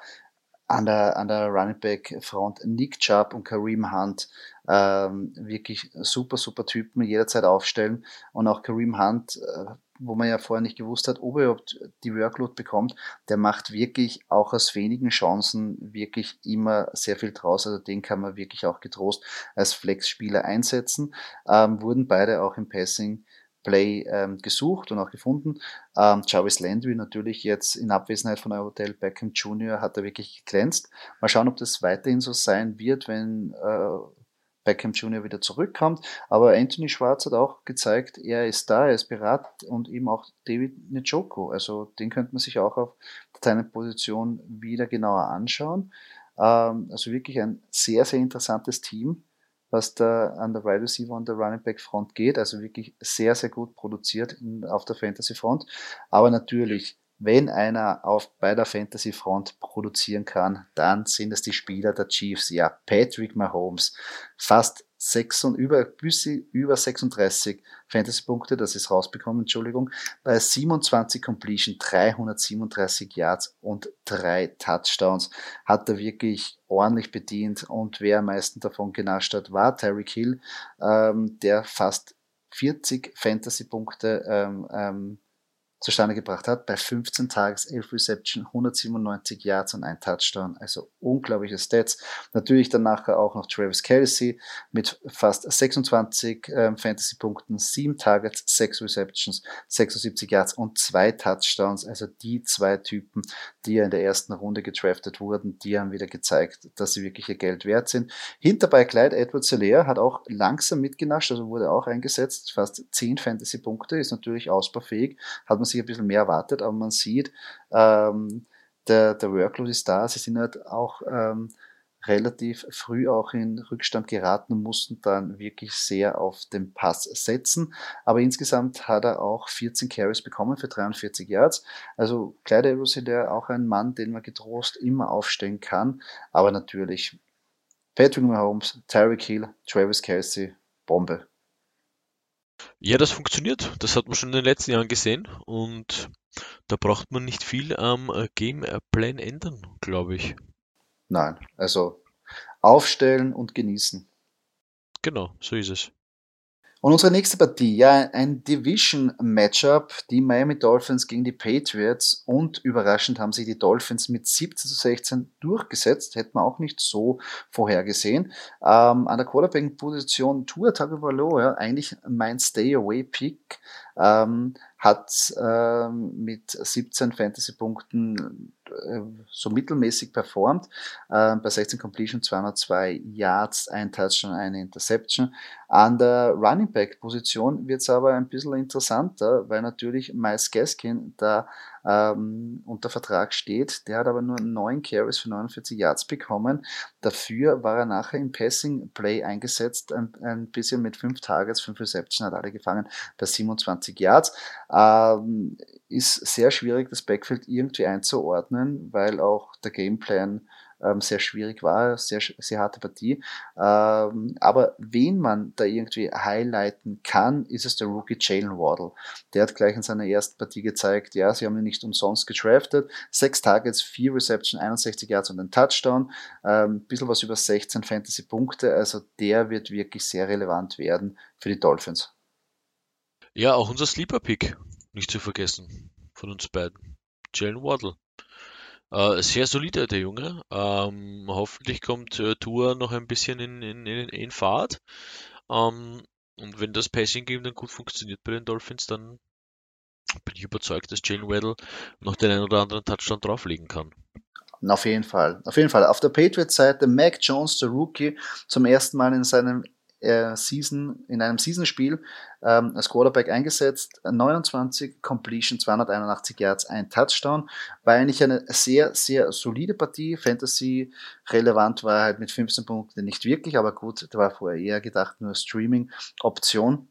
Speaker 1: an der, an der Running Back Front Nick Chubb und Kareem Hunt ähm, wirklich super, super Typen, jederzeit aufstellen. Und auch Kareem Hunt äh, wo man ja vorher nicht gewusst hat, ob er überhaupt die Workload bekommt, der macht wirklich auch aus wenigen Chancen wirklich immer sehr viel draus. Also den kann man wirklich auch getrost als Flex-Spieler einsetzen. Ähm, wurden beide auch im Passing Play ähm, gesucht und auch gefunden. Ähm, Jarvis Landry natürlich jetzt in Abwesenheit von Hotel Beckham Jr. hat er wirklich geglänzt. Mal schauen, ob das weiterhin so sein wird, wenn äh, Beckham Jr. wieder zurückkommt. Aber Anthony Schwarz hat auch gezeigt, er ist da, er ist bereit und eben auch David Njoku. Also den könnte man sich auch auf seine Position wieder genauer anschauen. Ähm, also wirklich ein sehr, sehr interessantes Team, was da an der Wide Receiver und der Running Back Front geht. Also wirklich sehr, sehr gut produziert auf der Fantasy Front. Aber natürlich wenn einer auf, bei der Fantasy Front produzieren kann, dann sind es die Spieler der Chiefs. Ja, Patrick Mahomes, fast 6 und über, über 36 Fantasy-Punkte, das ist rausbekommen, Entschuldigung, bei 27 Completion, 337 Yards und drei Touchdowns hat er wirklich ordentlich bedient und wer am meisten davon genascht hat, war Tyreek Hill, ähm, der fast 40 Fantasy-Punkte ähm, ähm, zustande gebracht hat. Bei 15 Tages, 11 Reception, 197 Yards und ein Touchdown. Also unglaubliche Stats. Natürlich dann nachher auch noch Travis Kelsey mit fast 26 ähm, Fantasy-Punkten, 7 Targets, 6 Receptions, 76 Yards und zwei Touchdowns. Also die zwei Typen, die ja in der ersten Runde gedraftet wurden, die haben wieder gezeigt, dass sie wirklich ihr Geld wert sind. Hinterbei Clyde Edward Solaire hat auch langsam mitgenascht, also wurde auch eingesetzt. Fast 10 Fantasy-Punkte, ist natürlich ausbaufähig. Hat man sich ein bisschen mehr erwartet, aber man sieht, ähm, der, der Workload ist da. Sie sind halt auch ähm, relativ früh auch in Rückstand geraten und mussten dann wirklich sehr auf den Pass setzen. Aber insgesamt hat er auch 14 Carries bekommen für 43 Yards. Also Clyde der auch ein Mann, den man getrost immer aufstellen kann. Aber natürlich Patrick Mahomes, Tyreek Hill, Travis Kelsey, Bombe.
Speaker 2: Ja, das funktioniert. Das hat man schon in den letzten Jahren gesehen und da braucht man nicht viel am äh, Gameplan ändern, glaube ich.
Speaker 1: Nein, also aufstellen und genießen.
Speaker 2: Genau, so ist es.
Speaker 1: Und unsere nächste Partie, ja, ein Division-Matchup, die Miami Dolphins gegen die Patriots und überraschend haben sich die Dolphins mit 17 zu 16 durchgesetzt, hätte man auch nicht so vorhergesehen. Ähm, an der Quarterback-Position Tua Tagovailoa, ja, eigentlich mein Stay-Away-Pick, ähm, hat ähm, mit 17 Fantasy-Punkten so mittelmäßig performt. Äh, bei 16 Completion 202 Yards, ein Touchdown, eine Interception. An der Running Back Position wird es aber ein bisschen interessanter, weil natürlich Miles Gaskin da ähm, unter Vertrag steht. Der hat aber nur 9 Carries für 49 Yards bekommen. Dafür war er nachher im Passing Play eingesetzt, ein, ein bisschen mit 5 Targets, 5 Reception hat alle gefangen bei 27 Yards. Ähm, ist sehr schwierig, das Backfield irgendwie einzuordnen, weil auch der Gameplan ähm, sehr schwierig war, sehr, sehr harte Partie. Ähm, aber wen man da irgendwie highlighten kann, ist es der Rookie Jalen Waddle. Der hat gleich in seiner ersten Partie gezeigt, ja, sie haben ihn nicht umsonst gedraftet. Sechs Targets, vier Reception, 61 Yards und ein Touchdown. Ähm, bisschen was über 16 Fantasy-Punkte. Also der wird wirklich sehr relevant werden für die Dolphins.
Speaker 2: Ja, auch unser Sleeper-Pick, nicht zu vergessen, von uns beiden. Jalen Waddle. Äh, sehr solide, der Junge. Ähm, hoffentlich kommt äh, Tour noch ein bisschen in, in, in, in Fahrt. Ähm, und wenn das Passing Game dann gut funktioniert bei den Dolphins, dann bin ich überzeugt, dass Jane Weddle noch den einen oder anderen Touchdown drauflegen kann.
Speaker 1: Auf jeden Fall. Auf jeden Fall. Auf der Patriots-Seite Mac Jones, der Rookie, zum ersten Mal in seinem äh, Season, in einem Seasonspiel ähm, als Quarterback eingesetzt. 29 Completion, 281 Yards, ein Touchdown. War eigentlich eine sehr, sehr solide Partie. Fantasy relevant war halt mit 15 Punkten nicht wirklich, aber gut, da war vorher eher gedacht nur Streaming-Option.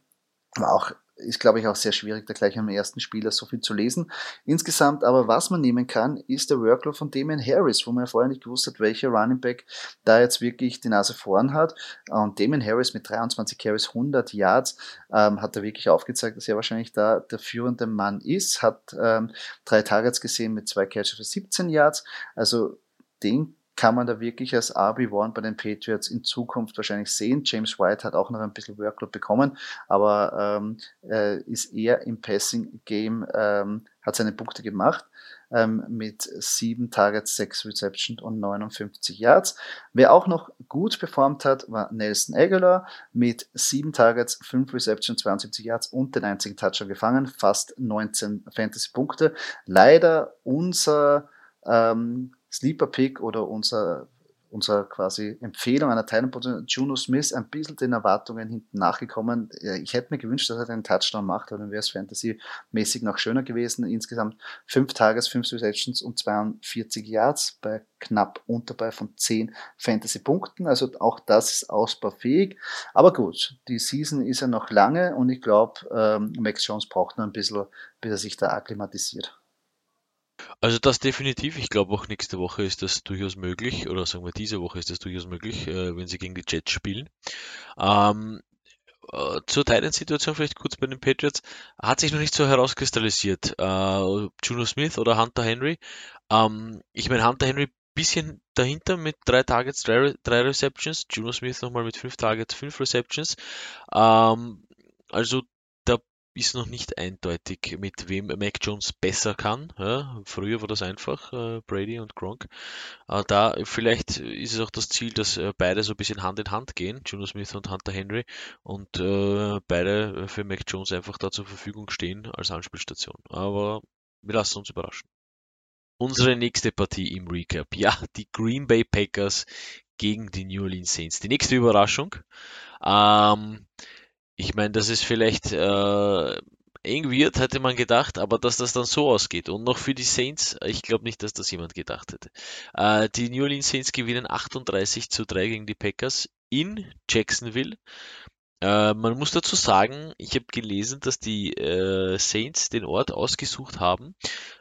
Speaker 1: War auch ist, glaube ich, auch sehr schwierig, da gleich am ersten Spieler so viel zu lesen. Insgesamt aber, was man nehmen kann, ist der Workload von Damien Harris, wo man ja vorher nicht gewusst hat, welcher Running Back da jetzt wirklich die Nase vorn hat. Und Damien Harris mit 23 Carries, 100 Yards, ähm, hat er wirklich aufgezeigt, dass er wahrscheinlich da der führende Mann ist, hat ähm, drei Targets gesehen mit zwei Catches für 17 Yards. Also den kann man da wirklich als RB1 bei den Patriots in Zukunft wahrscheinlich sehen. James White hat auch noch ein bisschen Workload bekommen, aber ähm, äh, ist eher im Passing-Game, ähm, hat seine Punkte gemacht ähm, mit sieben Targets, sechs Receptions und 59 Yards. Wer auch noch gut performt hat, war Nelson Aguilar mit sieben Targets, fünf Receptions, 72 Yards und den einzigen Touchdown gefangen, fast 19 Fantasy-Punkte. Leider unser ähm, Sleeper Pick oder unser, unser quasi Empfehlung einer Teilposition, Juno Smith, ein bisschen den Erwartungen hinten nachgekommen. Ich hätte mir gewünscht, dass er den Touchdown macht, aber dann wäre es Fantasy-mäßig noch schöner gewesen. Insgesamt fünf Tages, fünf Receptions und 42 Yards bei knapp unterbei von 10 Fantasy-Punkten. Also auch das ist ausbaufähig. Aber gut, die Season ist ja noch lange und ich glaube, ähm, Max Jones braucht noch ein bisschen, bis er sich da akklimatisiert.
Speaker 2: Also das definitiv. Ich glaube auch nächste Woche ist das durchaus möglich, oder sagen wir diese Woche ist das durchaus möglich, äh, wenn sie gegen die Jets spielen. Ähm, äh, zur Titan-Situation vielleicht kurz bei den Patriots. Hat sich noch nicht so herauskristallisiert. Äh, Juno Smith oder Hunter Henry. Ähm, ich meine, Hunter Henry bisschen dahinter mit drei Targets, drei, drei Receptions. Juno Smith nochmal mit fünf Targets, fünf Receptions. Ähm, also ist noch nicht eindeutig, mit wem Mac Jones besser kann. Ja, früher war das einfach, äh, Brady und Gronk. Äh, da vielleicht ist es auch das Ziel, dass äh, beide so ein bisschen Hand in Hand gehen, Juno Smith und Hunter Henry, und äh, beide für Mac Jones einfach da zur Verfügung stehen als Anspielstation. Aber wir lassen uns überraschen. Unsere nächste Partie im Recap. Ja, die Green Bay Packers gegen die New Orleans Saints. Die nächste Überraschung. Ähm, ich meine, das ist vielleicht äh, eng wird, hätte man gedacht, aber dass das dann so ausgeht. Und noch für die Saints, ich glaube nicht, dass das jemand gedacht hätte. Äh, die New Orleans Saints gewinnen 38 zu 3 gegen die Packers in Jacksonville. Äh, man muss dazu sagen, ich habe gelesen, dass die äh, Saints den Ort ausgesucht haben,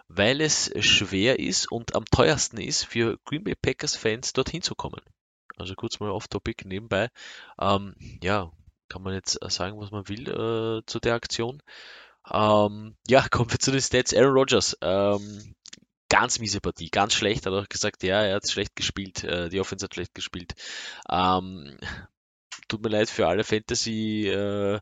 Speaker 2: weil es schwer ist und am teuersten ist für Green Bay Packers Fans dorthin zu kommen. Also kurz mal off-topic nebenbei. Ähm, ja, kann man jetzt äh, sagen, was man will äh, zu der Aktion. Ähm, ja, *laughs* kommen wir zu den Stats. Aaron Rodgers, ähm, ganz miese Partie, ganz schlecht, hat auch gesagt, ja, er hat schlecht gespielt, äh, die Offense hat schlecht gespielt. Ähm, tut mir leid für alle Fantasy äh,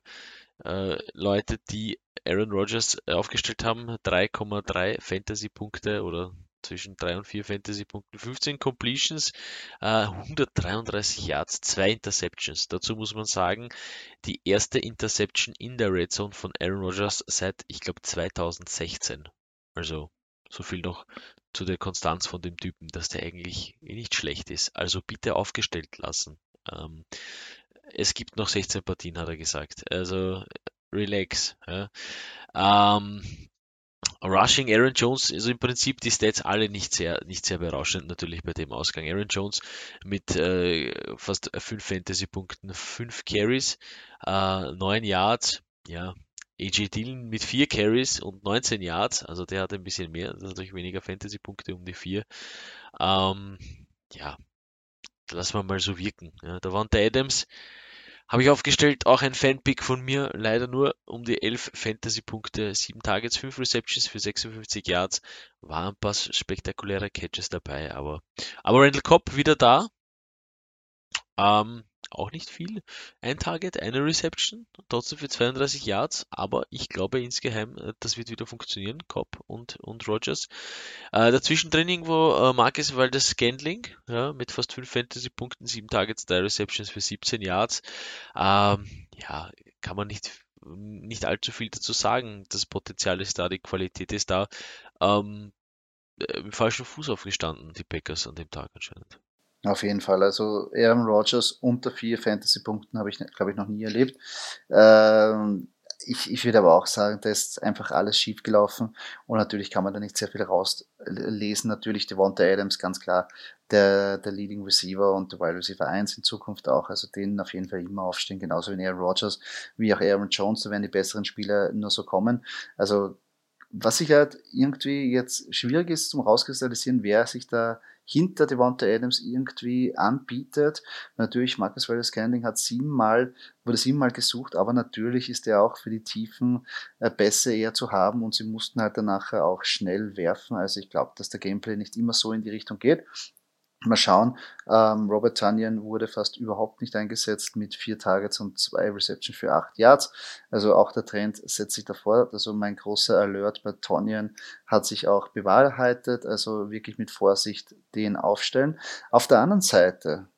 Speaker 2: äh, Leute, die Aaron Rodgers aufgestellt haben, 3,3 Fantasy-Punkte oder zwischen 3 und 4 Fantasy-Punkten, 15 Completions, äh, 133 Yards, 2 Interceptions. Dazu muss man sagen, die erste Interception in der Red Zone von Aaron Rodgers seit, ich glaube, 2016. Also so viel noch zu der Konstanz von dem Typen, dass der eigentlich nicht schlecht ist. Also bitte aufgestellt lassen. Ähm, es gibt noch 16 Partien, hat er gesagt. Also relax. Ja. Ähm, Rushing Aaron Jones, also im Prinzip die Stats alle nicht sehr, nicht sehr berauschend natürlich bei dem Ausgang. Aaron Jones mit äh, fast 5 Fantasy-Punkten, 5 Carries, äh, 9 Yards, ja. AJ Dillon mit 4 Carries und 19 Yards, also der hat ein bisschen mehr, natürlich weniger Fantasy-Punkte um die 4. Ähm, ja, lassen wir mal so wirken. Ja, da waren der Adams habe ich aufgestellt, auch ein Fanpick von mir, leider nur um die 11 Fantasy-Punkte, 7 Targets, 5 Receptions für 56 Yards, waren ein paar spektakuläre Catches dabei, aber, aber Randall Cobb wieder da, ähm, auch nicht viel. Ein Target, eine Reception, trotzdem für 32 Yards, aber ich glaube insgeheim, äh, das wird wieder funktionieren, Cobb und, und Rogers. Äh, dazwischen drin irgendwo äh, Marcus Waldes Scandling, ja, mit fast 5 Fantasy-Punkten, 7 Targets, 3 Receptions für 17 Yards. Ähm, ja, kann man nicht nicht allzu viel dazu sagen. Das Potenzial ist da, die Qualität ist da. Ähm, äh, im falschen Fuß aufgestanden, die Packers an dem Tag anscheinend.
Speaker 1: Auf jeden Fall. Also Aaron Rodgers unter vier Fantasy-Punkten habe ich, glaube ich, noch nie erlebt. Ähm, ich, ich würde aber auch sagen, da ist einfach alles schief gelaufen und natürlich kann man da nicht sehr viel rauslesen. Natürlich Devonta Adams, ganz klar, der, der Leading Receiver und der Wide Receiver 1 in Zukunft auch. Also den auf jeden Fall immer aufstehen, genauso wie Aaron Rodgers, wie auch Aaron Jones, da werden die besseren Spieler nur so kommen. Also was sich halt irgendwie jetzt schwierig ist zum rauskristallisieren, wer sich da hinter Devonta Adams irgendwie anbietet. Natürlich, Marcus Wallace Scandling hat siebenmal, wurde siebenmal gesucht, aber natürlich ist er auch für die tiefen äh, Bässe eher zu haben und sie mussten halt danach auch schnell werfen. Also ich glaube, dass der Gameplay nicht immer so in die Richtung geht. Mal schauen. Ähm, Robert Tunyon wurde fast überhaupt nicht eingesetzt mit vier Targets und zwei Reception für acht Yards. Also auch der Trend setzt sich davor. Also mein großer Alert bei Tunyon hat sich auch bewahrheitet. Also wirklich mit Vorsicht den aufstellen. Auf der anderen Seite,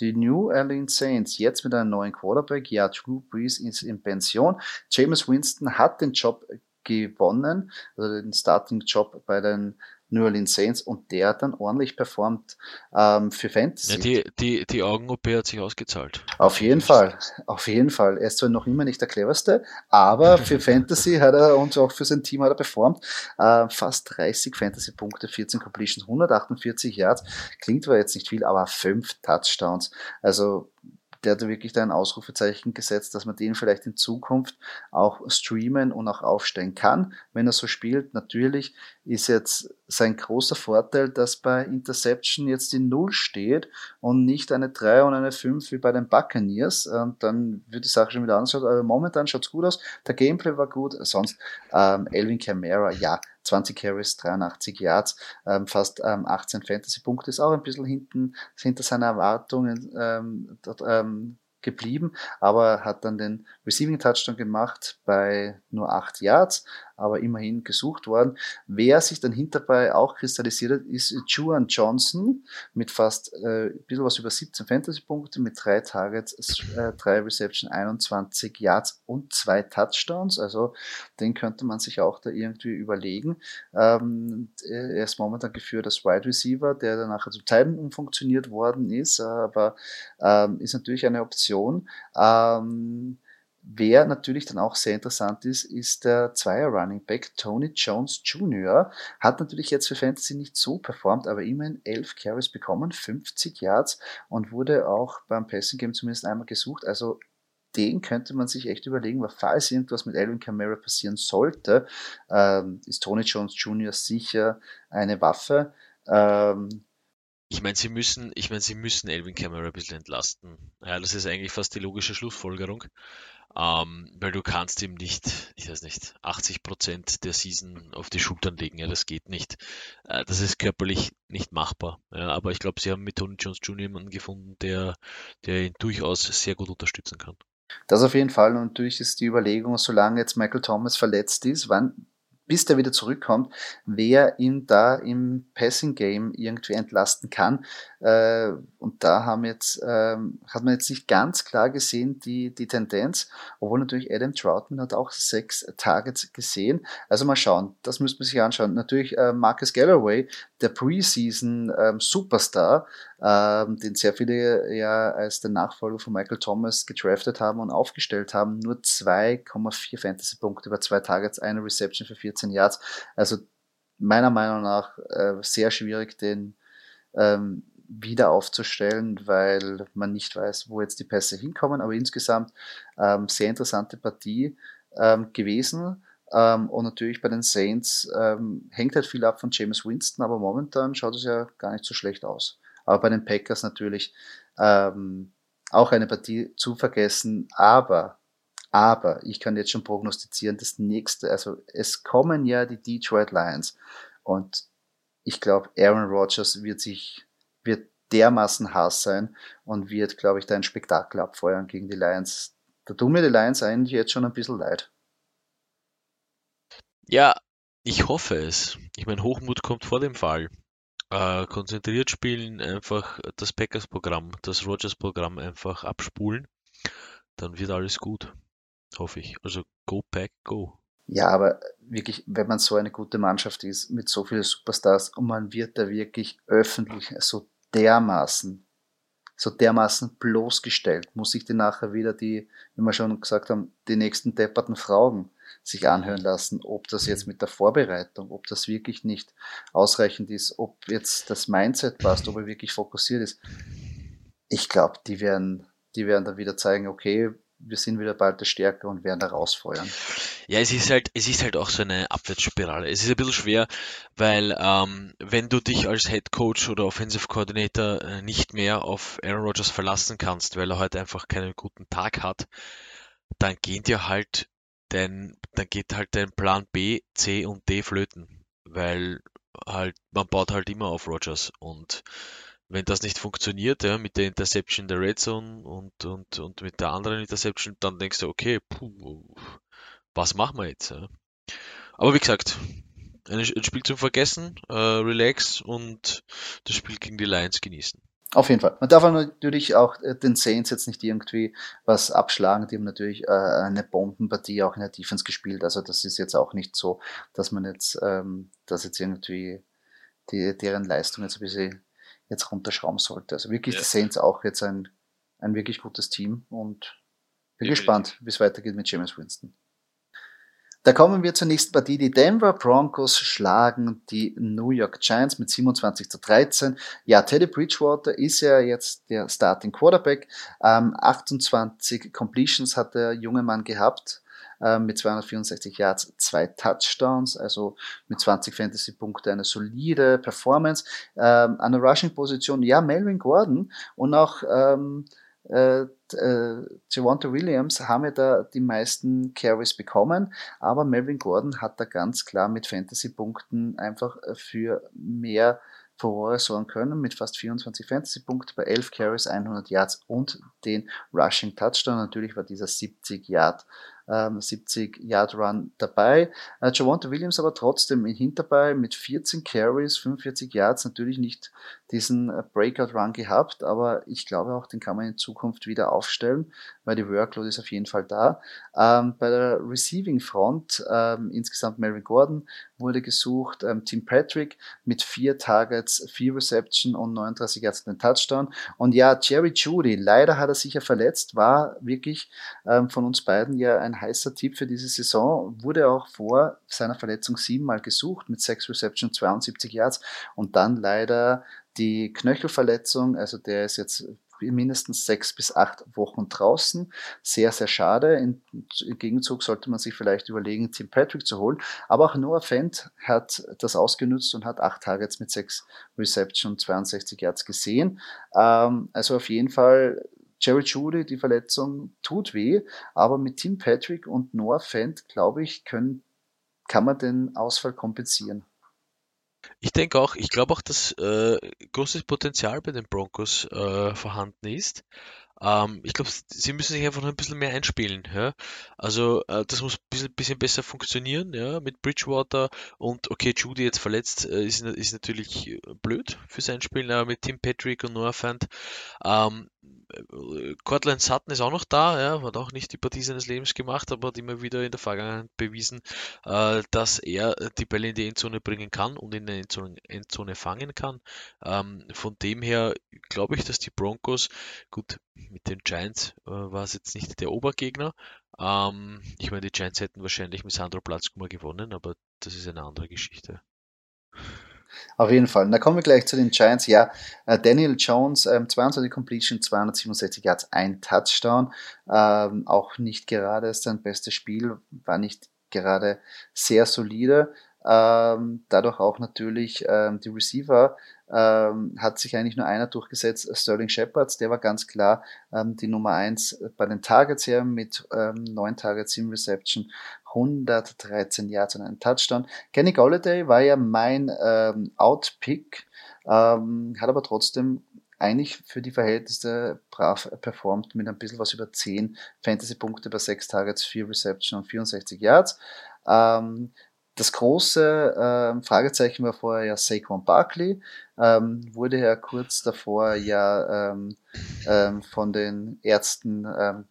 Speaker 1: die New Orleans Saints jetzt mit einem neuen Quarterback. Ja, Drew Brees ist in Pension. James Winston hat den Job gewonnen, also den Starting-Job bei den New Orleans Saints und der hat dann ordentlich performt ähm, für Fantasy.
Speaker 2: Ja, die, die, die Augen-OP hat sich ausgezahlt.
Speaker 1: Auf jeden Fall, auf jeden Fall. Er ist zwar noch immer nicht der cleverste, aber für *laughs* Fantasy hat er und auch für sein Team hat er performt. Äh, fast 30 Fantasy-Punkte, 14 Completions, 148 Yards. Klingt zwar jetzt nicht viel, aber fünf Touchdowns. Also der hat wirklich da ein Ausrufezeichen gesetzt, dass man den vielleicht in Zukunft auch streamen und auch aufstellen kann, wenn er so spielt. Natürlich ist jetzt sein großer Vorteil, dass bei Interception jetzt die Null steht und nicht eine 3 und eine 5 wie bei den Buccaneers. Und dann wird die Sache schon wieder anders. Aber momentan schaut es gut aus. Der Gameplay war gut. Sonst ähm, Elvin Kamara, ja, 20 Carries, 83 Yards, ähm, fast ähm, 18 Fantasy-Punkte, ist auch ein bisschen hinten, hinter seiner Erwartungen ähm, dort, ähm, geblieben, aber hat dann den Receiving Touchdown gemacht bei nur 8 Yards aber immerhin gesucht worden. Wer sich dann hinterbei auch kristallisiert hat, ist Juan Johnson mit fast äh, ein bisschen was über 17 Fantasy-Punkte, mit drei Targets, äh, drei Reception, 21 Yards und zwei Touchdowns. Also den könnte man sich auch da irgendwie überlegen. Ähm, er ist momentan geführt als Wide Receiver, der dann nachher zum Teil umfunktioniert worden ist, aber ähm, ist natürlich eine Option. Ähm, Wer natürlich dann auch sehr interessant ist, ist der Zweier Running Back Tony Jones Jr. Hat natürlich jetzt für Fantasy nicht so performt, aber immerhin 11 Carries bekommen, 50 Yards und wurde auch beim Passing Game zumindest einmal gesucht. Also den könnte man sich echt überlegen, weil falls irgendwas mit Alvin Kamara passieren sollte, ähm, ist Tony Jones Jr. sicher eine Waffe. Ähm,
Speaker 2: ich meine, sie müssen, ich meine, sie müssen Elvin Kamara ein bisschen entlasten. Ja, das ist eigentlich fast die logische Schlussfolgerung. Ähm, weil du kannst ihm nicht, ich weiß nicht, 80 Prozent der Season auf die Schultern legen. Ja, das geht nicht. Äh, das ist körperlich nicht machbar. Ja, aber ich glaube, sie haben mit Tony Jones Jr. jemanden gefunden, der, der ihn durchaus sehr gut unterstützen kann.
Speaker 1: Das auf jeden Fall. Und natürlich ist die Überlegung, solange jetzt Michael Thomas verletzt ist, wann bis der wieder zurückkommt, wer ihn da im Passing Game irgendwie entlasten kann. Äh, und da haben jetzt, ähm, hat man jetzt nicht ganz klar gesehen, die, die Tendenz, obwohl natürlich Adam Troutman hat auch sechs Targets gesehen. Also mal schauen, das müsste man sich anschauen. Natürlich äh, Marcus Galloway, der Preseason ähm, Superstar, ähm, den sehr viele ja als den Nachfolger von Michael Thomas gedraftet haben und aufgestellt haben. Nur 2,4 Fantasy-Punkte über zwei Targets, eine Reception für 14 Yards. Also meiner Meinung nach äh, sehr schwierig, den ähm, wieder aufzustellen, weil man nicht weiß, wo jetzt die Pässe hinkommen. Aber insgesamt ähm, sehr interessante Partie ähm, gewesen. Ähm, und natürlich bei den Saints ähm, hängt halt viel ab von James Winston, aber momentan schaut es ja gar nicht so schlecht aus. Aber bei den Packers natürlich ähm, auch eine Partie zu vergessen. Aber, aber ich kann jetzt schon prognostizieren, das nächste, also es kommen ja die Detroit Lions und ich glaube, Aaron Rodgers wird sich, wird dermaßen Hass sein und wird, glaube ich, da ein Spektakel abfeuern gegen die Lions. Da tun mir die Lions eigentlich jetzt schon ein bisschen leid.
Speaker 2: Ja, ich hoffe es. Ich meine, Hochmut kommt vor dem Fall. Äh, konzentriert spielen, einfach das Packers-Programm, das Rogers-Programm einfach abspulen, dann wird alles gut. Hoffe ich. Also go Pack, go.
Speaker 1: Ja, aber wirklich, wenn man so eine gute Mannschaft ist, mit so vielen Superstars und man wird da wirklich öffentlich so dermaßen, so dermaßen bloßgestellt, muss ich dir nachher wieder die, wie wir schon gesagt haben, die nächsten depperten Fragen sich anhören lassen, ob das jetzt mit der Vorbereitung, ob das wirklich nicht ausreichend ist, ob jetzt das Mindset passt, ob er wirklich fokussiert ist. Ich glaube, die werden, die werden dann wieder zeigen, okay, wir sind wieder bald der Stärke und werden da rausfeuern.
Speaker 2: Ja, es ist halt, es ist halt auch so eine Abwärtsspirale. Es ist ein bisschen schwer, weil ähm, wenn du dich als Head Coach oder Offensive Coordinator äh, nicht mehr auf Aaron Rodgers verlassen kannst, weil er heute einfach keinen guten Tag hat, dann geht dir halt dein, dann geht halt dein Plan B, C und D flöten, weil halt man baut halt immer auf Rodgers und wenn das nicht funktioniert, ja, mit der Interception der Red Zone und, und, und mit der anderen Interception, dann denkst du, okay, puh, was machen wir jetzt? Ja? Aber wie gesagt, ein, Spiel zum Vergessen, äh, relax und das Spiel gegen die Lions genießen.
Speaker 1: Auf jeden Fall. Man darf natürlich auch äh, den Saints jetzt nicht irgendwie was abschlagen. Die haben natürlich äh, eine Bombenpartie auch in der Defense gespielt. Also das ist jetzt auch nicht so, dass man jetzt, ähm, dass jetzt irgendwie die, deren Leistung jetzt ein bisschen jetzt runterschrauben sollte. Also wirklich ja. die Saints auch jetzt ein, ein wirklich gutes Team und bin ja, gespannt, wie es weitergeht mit James Winston. Da kommen wir zur nächsten Partie. Die Denver Broncos schlagen die New York Giants mit 27 zu 13. Ja, Teddy Bridgewater ist ja jetzt der Starting Quarterback. Ähm, 28 Completions hat der junge Mann gehabt ähm, mit 264 Yards, zwei Touchdowns, also mit 20 Fantasy-Punkte eine solide Performance. Ähm, an der Rushing-Position, ja, Melvin Gordon und auch ähm, äh, äh, Javonte Williams haben ja da die meisten Carries bekommen, aber Melvin Gordon hat da ganz klar mit Fantasy-Punkten einfach für mehr Furore sorgen können mit fast 24 Fantasy-Punkten bei 11 Carries, 100 Yards und den Rushing Touchdown. Natürlich war dieser 70 Yard 70 Yard Run dabei. Äh, Javonte Williams aber trotzdem in Hinterbei mit 14 Carries, 45 Yards natürlich nicht diesen äh, Breakout Run gehabt, aber ich glaube auch, den kann man in Zukunft wieder aufstellen, weil die Workload ist auf jeden Fall da. Ähm, bei der Receiving Front ähm, insgesamt Melvin Gordon wurde gesucht, ähm, Tim Patrick mit vier Targets, vier Reception und 39 Yards den Touchdown. Und ja, Jerry Judy, leider hat er sich ja verletzt, war wirklich ähm, von uns beiden ja ein heißer Tipp für diese Saison, wurde auch vor seiner Verletzung siebenmal gesucht mit sechs Reception, 72 Yards und dann leider die Knöchelverletzung, also der ist jetzt mindestens sechs bis acht Wochen draußen. Sehr, sehr schade. Im Gegenzug sollte man sich vielleicht überlegen, Tim Patrick zu holen. Aber auch Noah Fent hat das ausgenutzt und hat acht Targets mit sechs Reception und 62 Yards gesehen. Ähm, also auf jeden Fall Jerry Judy, die Verletzung tut weh, aber mit Tim Patrick und Noah Fent, glaube ich, können, kann man den Ausfall kompensieren.
Speaker 2: Ich denke auch, ich glaube auch, dass äh, großes Potenzial bei den Broncos äh, vorhanden ist. Ähm, ich glaube, sie müssen sich einfach noch ein bisschen mehr einspielen. Ja? Also äh, das muss ein bisschen, bisschen, besser funktionieren, ja, mit Bridgewater und okay, Judy jetzt verletzt äh, ist, ist natürlich äh, blöd für sein Spielen, aber mit Tim Patrick und Noah Fant ähm, Cortland Sutton ist auch noch da, ja, hat auch nicht die Partie seines Lebens gemacht, aber hat immer wieder in der Vergangenheit bewiesen, äh, dass er die Bälle in die Endzone bringen kann und in der Endzone, Endzone fangen kann. Ähm, von dem her glaube ich, dass die Broncos, gut, mit den Giants äh, war es jetzt nicht der Obergegner. Ähm, ich meine, die Giants hätten wahrscheinlich mit Sandro Platzkummer gewonnen, aber das ist eine andere Geschichte.
Speaker 1: Auf jeden Fall. Da kommen wir gleich zu den Giants. Ja, äh, Daniel Jones, ähm, 22 Completion, 267 Yards, ein Touchdown. Ähm, auch nicht gerade sein bestes Spiel, war nicht gerade sehr solide. Ähm, dadurch auch natürlich ähm, die Receiver ähm, hat sich eigentlich nur einer durchgesetzt, Sterling Shepard, der war ganz klar ähm, die Nummer eins bei den Targets her mit ähm, neun Targets im Reception, 113 Yards und einen Touchdown. Kenny Golladay war ja mein ähm, Outpick, ähm, hat aber trotzdem eigentlich für die Verhältnisse brav performt mit ein bisschen was über 10 Fantasy-Punkte bei 6 Targets, 4 Reception und 64 Yards. Ähm, das große äh, Fragezeichen war vorher ja Saquon Barkley, ähm, wurde ja kurz davor ja ähm, ähm, von den Ärzten ähm,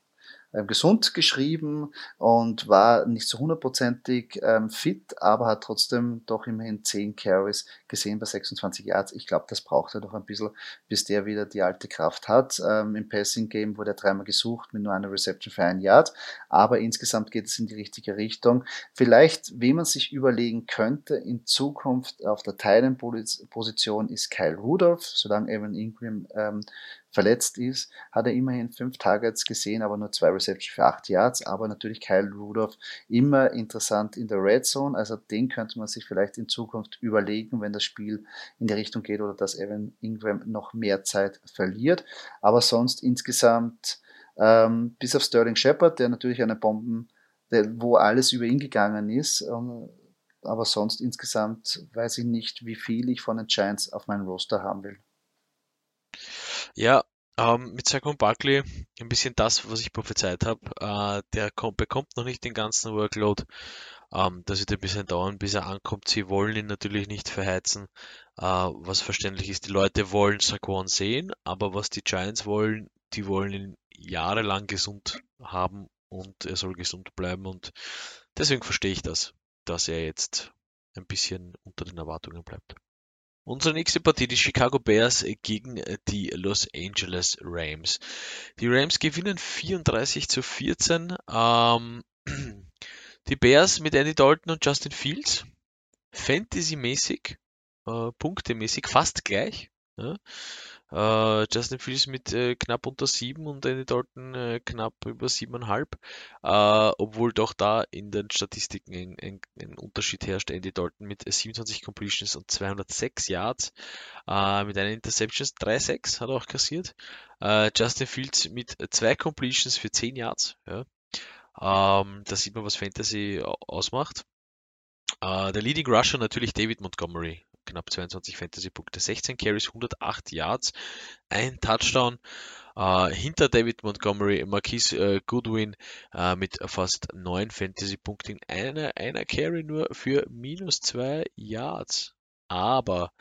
Speaker 1: gesund geschrieben und war nicht so hundertprozentig ähm, fit, aber hat trotzdem doch immerhin 10 Carries gesehen bei 26 Yards. Ich glaube, das braucht er doch ein bisschen, bis der wieder die alte Kraft hat. Ähm, Im Passing Game wurde er dreimal gesucht mit nur einer Reception für ein Yard, aber insgesamt geht es in die richtige Richtung. Vielleicht, wie man sich überlegen könnte, in Zukunft auf der Teilenposition ist Kyle Rudolph, solange Evan Ingram ähm, verletzt ist, hat er immerhin fünf Targets gesehen, aber nur zwei Receptions für acht Yards. Aber natürlich Kyle Rudolph immer interessant in der Red Zone. Also den könnte man sich vielleicht in Zukunft überlegen, wenn das Spiel in die Richtung geht oder dass Evan Ingram noch mehr Zeit verliert. Aber sonst insgesamt, ähm, bis auf Sterling Shepard, der natürlich eine Bomben, der, wo alles über ihn gegangen ist, ähm, aber sonst insgesamt weiß ich nicht, wie viel ich von den Giants auf meinem Roster haben will.
Speaker 2: Ja, ähm, mit Saquon Barkley ein bisschen das, was ich prophezeit habe. Äh, der kommt, bekommt noch nicht den ganzen Workload. Ähm, das wird ein bisschen dauern, bis er ankommt. Sie wollen ihn natürlich nicht verheizen, äh, was verständlich ist. Die Leute wollen Saquon sehen, aber was die Giants wollen, die wollen ihn jahrelang gesund haben und er soll gesund bleiben und deswegen verstehe ich das, dass er jetzt ein bisschen unter den Erwartungen bleibt. Unsere nächste Partie, die Chicago Bears gegen die Los Angeles Rams. Die Rams gewinnen 34 zu 14. Ähm, *clears throat* die Bears mit Andy Dalton und Justin Fields. Fantasy-mäßig, äh, punktemäßig fast gleich. Ja. Äh, Justin Fields mit äh, knapp unter 7 und Andy Dalton äh, knapp über 7,5. Äh, obwohl doch da in den Statistiken ein, ein, ein, Unterschied herrscht. Andy Dalton mit 27 Completions und 206 Yards. Äh, mit einer Interceptions 3,6 hat er auch kassiert. Äh, Justin Fields mit zwei Completions für 10 Yards. Ja. Ähm, da sieht man, was Fantasy ausmacht. Der Leading Rusher natürlich David Montgomery knapp 22 Fantasy-Punkte, 16 Carries, 108 Yards, ein Touchdown. Äh, hinter David Montgomery, Marquise äh, Goodwin äh, mit fast 9 Fantasy-Punkten, einer, einer Carry nur für minus 2 Yards. Aber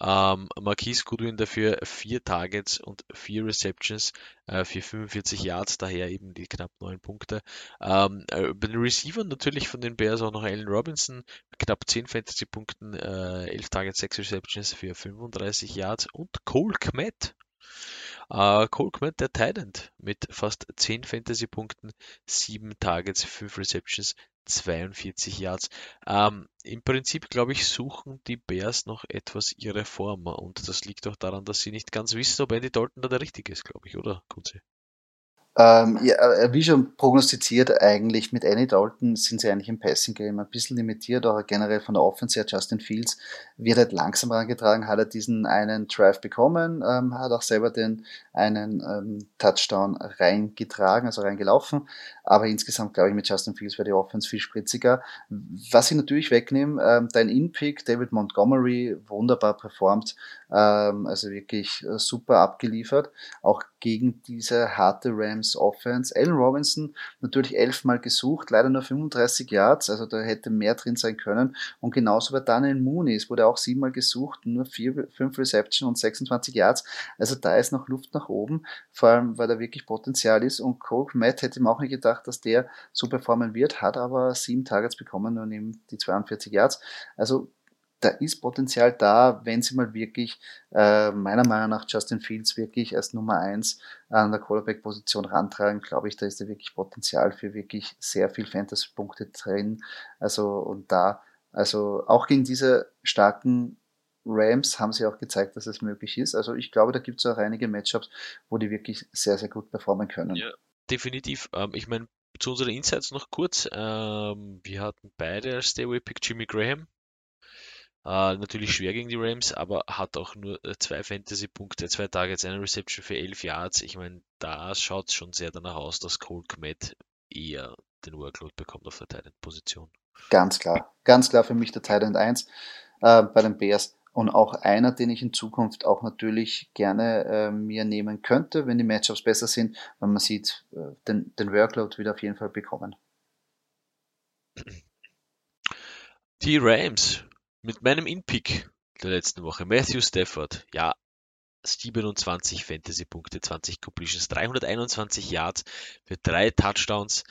Speaker 2: ähm, Marquise Goodwin dafür vier Targets und vier Receptions äh, für 45 Yards, daher eben die knapp neun Punkte. Ähm, äh, bei den Receivern natürlich von den Bears auch noch Allen Robinson, knapp 10 Fantasy-Punkten, äh, 11 Targets, 6 Receptions für 35 Yards und Cole Kmet. Äh, Cole Kmet, der Titan mit fast 10 Fantasy-Punkten, 7 Targets, 5 Receptions, 42 Yards. Ähm, Im Prinzip, glaube ich, suchen die Bears noch etwas ihre Form und das liegt auch daran, dass sie nicht ganz wissen, ob Andy Dalton da der Richtige ist, glaube ich, oder, Kunze?
Speaker 1: Ähm, ja, äh, wie schon prognostiziert, eigentlich mit Annie Dalton sind sie eigentlich im Passing Game ein bisschen limitiert, auch generell von der Offense her. Justin Fields wird halt langsam herangetragen, hat er diesen einen Drive bekommen, ähm, hat auch selber den einen ähm, Touchdown reingetragen, also reingelaufen. Aber insgesamt glaube ich, mit Justin Fields wäre die Offense viel spritziger. Was ich natürlich wegnehme, ähm, dein In-Pick, David Montgomery, wunderbar performt, ähm, also wirklich äh, super abgeliefert, auch gegen diese harte Rams Offense. Allen Robinson natürlich elfmal gesucht, leider nur 35 Yards, also da hätte mehr drin sein können. Und genauso bei Daniel Mooney, es wurde auch siebenmal gesucht, nur vier, fünf Reception und 26 Yards. Also da ist noch Luft nach oben, vor allem weil da wirklich Potenzial ist. Und Cole Matt hätte ihm auch nicht gedacht, dass der so performen wird, hat aber sieben Targets bekommen und eben die 42 Yards. Also da ist Potenzial da, wenn sie mal wirklich, äh, meiner Meinung nach, Justin Fields wirklich als Nummer eins an der Quarterback-Position rantragen, glaube ich, da ist da wirklich Potenzial für wirklich sehr viel Fantasy-Punkte drin. Also, und da, also auch gegen diese starken Rams haben sie auch gezeigt, dass es möglich ist. Also ich glaube, da gibt es auch einige Matchups, wo die wirklich sehr, sehr gut performen können.
Speaker 2: Ja, definitiv. Ähm, ich meine, zu unseren Insights noch kurz. Ähm, wir hatten beide als Stay-Away-Pick Jimmy Graham. Äh, natürlich schwer gegen die Rams, aber hat auch nur äh, zwei Fantasy-Punkte, zwei Targets, eine Reception für 11 Yards. Ich meine, da schaut es schon sehr danach aus, dass Cole Kmet eher den Workload bekommt auf der Titan-Position.
Speaker 1: Ganz klar, ganz klar für mich der Titan 1 äh, bei den Bears und auch einer, den ich in Zukunft auch natürlich gerne äh, mir nehmen könnte, wenn die Matchups besser sind, weil man sieht, äh, den, den Workload wieder auf jeden Fall bekommen.
Speaker 2: Die Rams mit meinem In-Pick der letzten Woche, Matthew Stafford, ja, 27 Fantasy-Punkte, 20 Completions, 321 Yards für drei Touchdowns.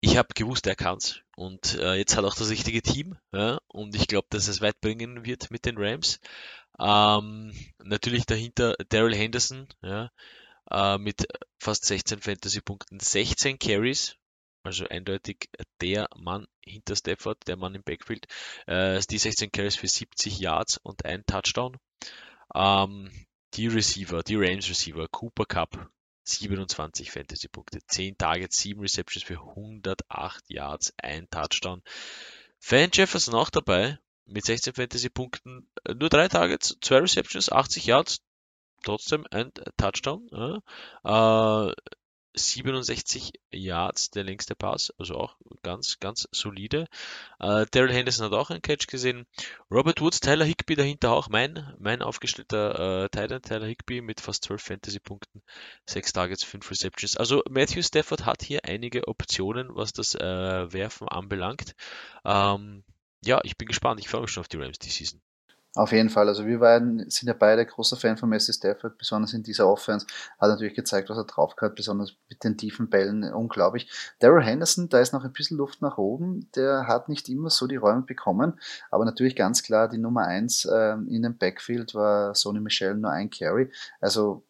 Speaker 2: Ich habe gewusst, er kann's. Und äh, jetzt hat auch das richtige Team. Ja? Und ich glaube, dass es weit bringen wird mit den Rams. Ähm, natürlich dahinter Daryl Henderson ja? Äh, mit fast 16 Fantasy-Punkten, 16 Carries. Also eindeutig der Mann hinter Stafford, der Mann im Backfield. Äh, die 16 Carries für 70 Yards und ein Touchdown. Ähm, die Receiver, die Rams Receiver, Cooper Cup, 27 Fantasy-Punkte, 10 Targets, 7 Receptions für 108 Yards, ein Touchdown. Fan Jefferson auch dabei mit 16 Fantasy-Punkten, äh, nur 3 Targets, 2 Receptions, 80 Yards, trotzdem ein Touchdown. Äh, 67 Yards der längste Pass, also auch ganz, ganz solide. Äh, Daryl Henderson hat auch einen Catch gesehen. Robert Woods, Tyler Higby dahinter auch mein, mein aufgestellter äh, Titan, Tyler Higby mit fast 12 Fantasy-Punkten, 6 Targets, 5 Receptions. Also Matthew Stafford hat hier einige Optionen, was das äh, Werfen anbelangt. Ähm, ja, ich bin gespannt. Ich freue mich schon auf die Rams die Season.
Speaker 1: Auf jeden Fall. Also wir beiden sind ja beide großer Fan von Messi Stafford, besonders in dieser Offense. Hat natürlich gezeigt, was er drauf hat, besonders mit den tiefen Bällen. Unglaublich. Daryl Henderson, da ist noch ein bisschen Luft nach oben. Der hat nicht immer so die Räume bekommen. Aber natürlich ganz klar, die Nummer eins äh, in dem Backfield war Sony Michel nur ein Carry. Also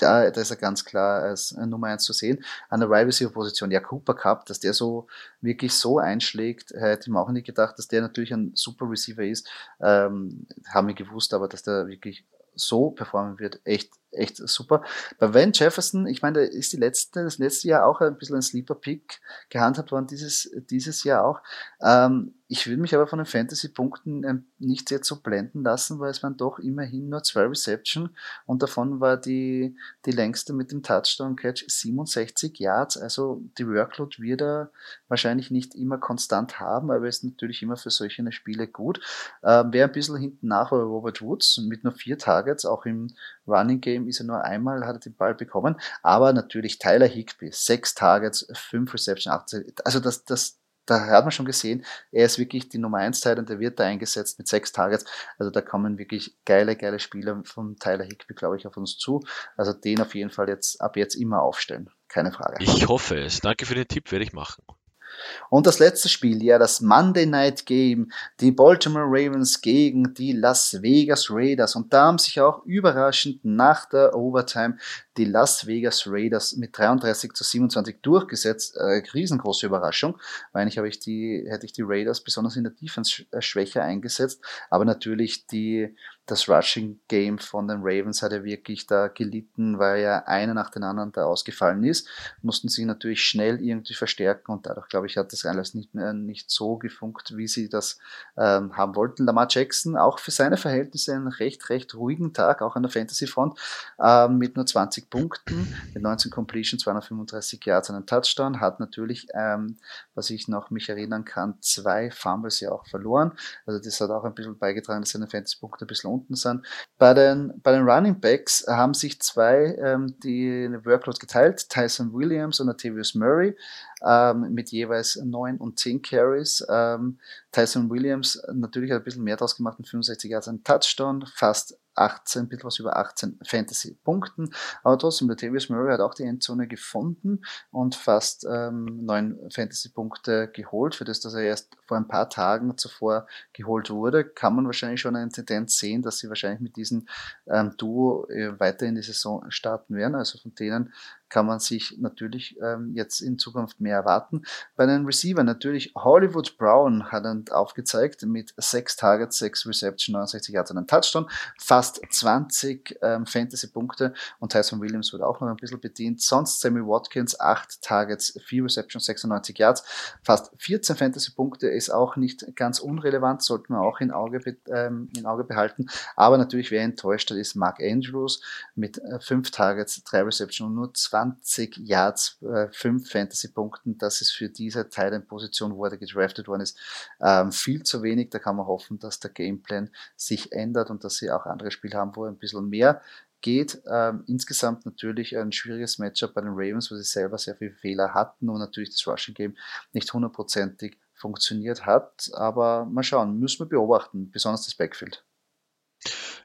Speaker 1: da, da ist er ganz klar als Nummer eins zu sehen. An der Wide Receiver Position, ja, Cooper Cup, dass der so wirklich so einschlägt, hätte ich mir auch nicht gedacht, dass der natürlich ein super Receiver ist. Ähm, haben wir gewusst, aber dass der wirklich so performen wird, echt, echt super. Bei Van Jefferson, ich meine, da ist die letzte, das letzte Jahr auch ein bisschen ein Sleeper-Pick gehandhabt worden, dieses, dieses Jahr auch. Ähm, ich würde mich aber von den Fantasy-Punkten ähm, nicht jetzt so blenden lassen, weil es waren doch immerhin nur zwei Reception und davon war die, die längste mit dem Touchdown-Catch 67 Yards. Also die Workload wird er wahrscheinlich nicht immer konstant haben, aber ist natürlich immer für solche Spiele gut. Ähm, wer ein bisschen hinten nach war Robert Woods mit nur vier Targets, auch im Running Game ist er nur einmal, hat er den Ball bekommen, aber natürlich Tyler Higby, sechs Targets, fünf Reception, 18, also das, das, da hat man schon gesehen, er ist wirklich die Nummer 1 Teil und der wird da eingesetzt mit sechs Targets. Also da kommen wirklich geile, geile Spieler von Tyler Higby, glaube ich, auf uns zu. Also den auf jeden Fall jetzt ab jetzt immer aufstellen. Keine Frage.
Speaker 2: Ich hoffe es. Danke für den Tipp, werde ich machen.
Speaker 1: Und das letzte Spiel, ja, das Monday Night Game, die Baltimore Ravens gegen die Las Vegas Raiders. Und da haben sich auch überraschend nach der Overtime die Las Vegas Raiders mit 33 zu 27 durchgesetzt. Äh, riesengroße Überraschung, weil eigentlich ich die, hätte ich die Raiders besonders in der Defense äh, schwächer eingesetzt. Aber natürlich die, das Rushing Game von den Ravens hat ja wirklich da gelitten, weil ja einer nach dem anderen da ausgefallen ist. Mussten sie natürlich schnell irgendwie verstärken und dadurch, glaube ich, hat das alles nicht mehr nicht so gefunkt, wie sie das ähm, haben wollten. Lamar Jackson auch für seine Verhältnisse einen recht, recht ruhigen Tag, auch an der Fantasy Front, ähm, mit nur 20 Punkten, mit 19 Completion, 235 Yards, einen Touchdown, hat natürlich, ähm, was ich noch mich erinnern kann, zwei Fumbles ja auch verloren. Also das hat auch ein bisschen beigetragen, dass seine Fantasy-Punkte ein bisschen unten sind. Bei den, bei den Running Backs haben sich zwei ähm, die Workload geteilt, Tyson Williams und Atavius Murray ähm, mit jeweils 9 und 10 Carries. Ähm, Tyson Williams natürlich hat ein bisschen mehr draus gemacht, mit 65 Yards ein Touchdown, fast 18, ein bisschen was über 18 Fantasy-Punkten. Aber trotzdem, der Tavius Murray hat auch die Endzone gefunden und fast ähm, 9 Fantasy-Punkte geholt. Für das, dass er erst vor ein paar Tagen zuvor geholt wurde, kann man wahrscheinlich schon eine Tendenz sehen, dass sie wahrscheinlich mit diesem ähm, Duo äh, weiter in die Saison starten werden. Also von denen kann man sich natürlich ähm, jetzt in Zukunft mehr erwarten. Bei den Receiver natürlich Hollywood Brown hat er aufgezeigt mit 6 Targets, 6 Reception, 69 Yards und einen Touchdown, fast 20 ähm, Fantasy-Punkte und Tyson Williams wurde auch noch ein bisschen bedient. Sonst Sammy Watkins 8 Targets, 4 Reception, 96 Yards, fast 14 Fantasy-Punkte ist auch nicht ganz unrelevant, sollten wir auch in Auge, ähm, in Auge behalten. Aber natürlich, wer enttäuscht hat, ist Mark Andrews mit 5 äh, Targets, 3 Reception und nur 2 20 Yards, äh, 5 Fantasy-Punkten. Das ist für diese Teil in Position, wo er gedraftet worden ist, äh, ähm, viel zu wenig. Da kann man hoffen, dass der Gameplan sich ändert und dass sie auch andere Spiele haben, wo ein bisschen mehr geht. Ähm, insgesamt natürlich ein schwieriges Matchup bei den Ravens, wo sie selber sehr viele Fehler hatten und natürlich das Rushing Game nicht hundertprozentig funktioniert hat. Aber mal schauen, müssen wir beobachten, besonders das Backfield.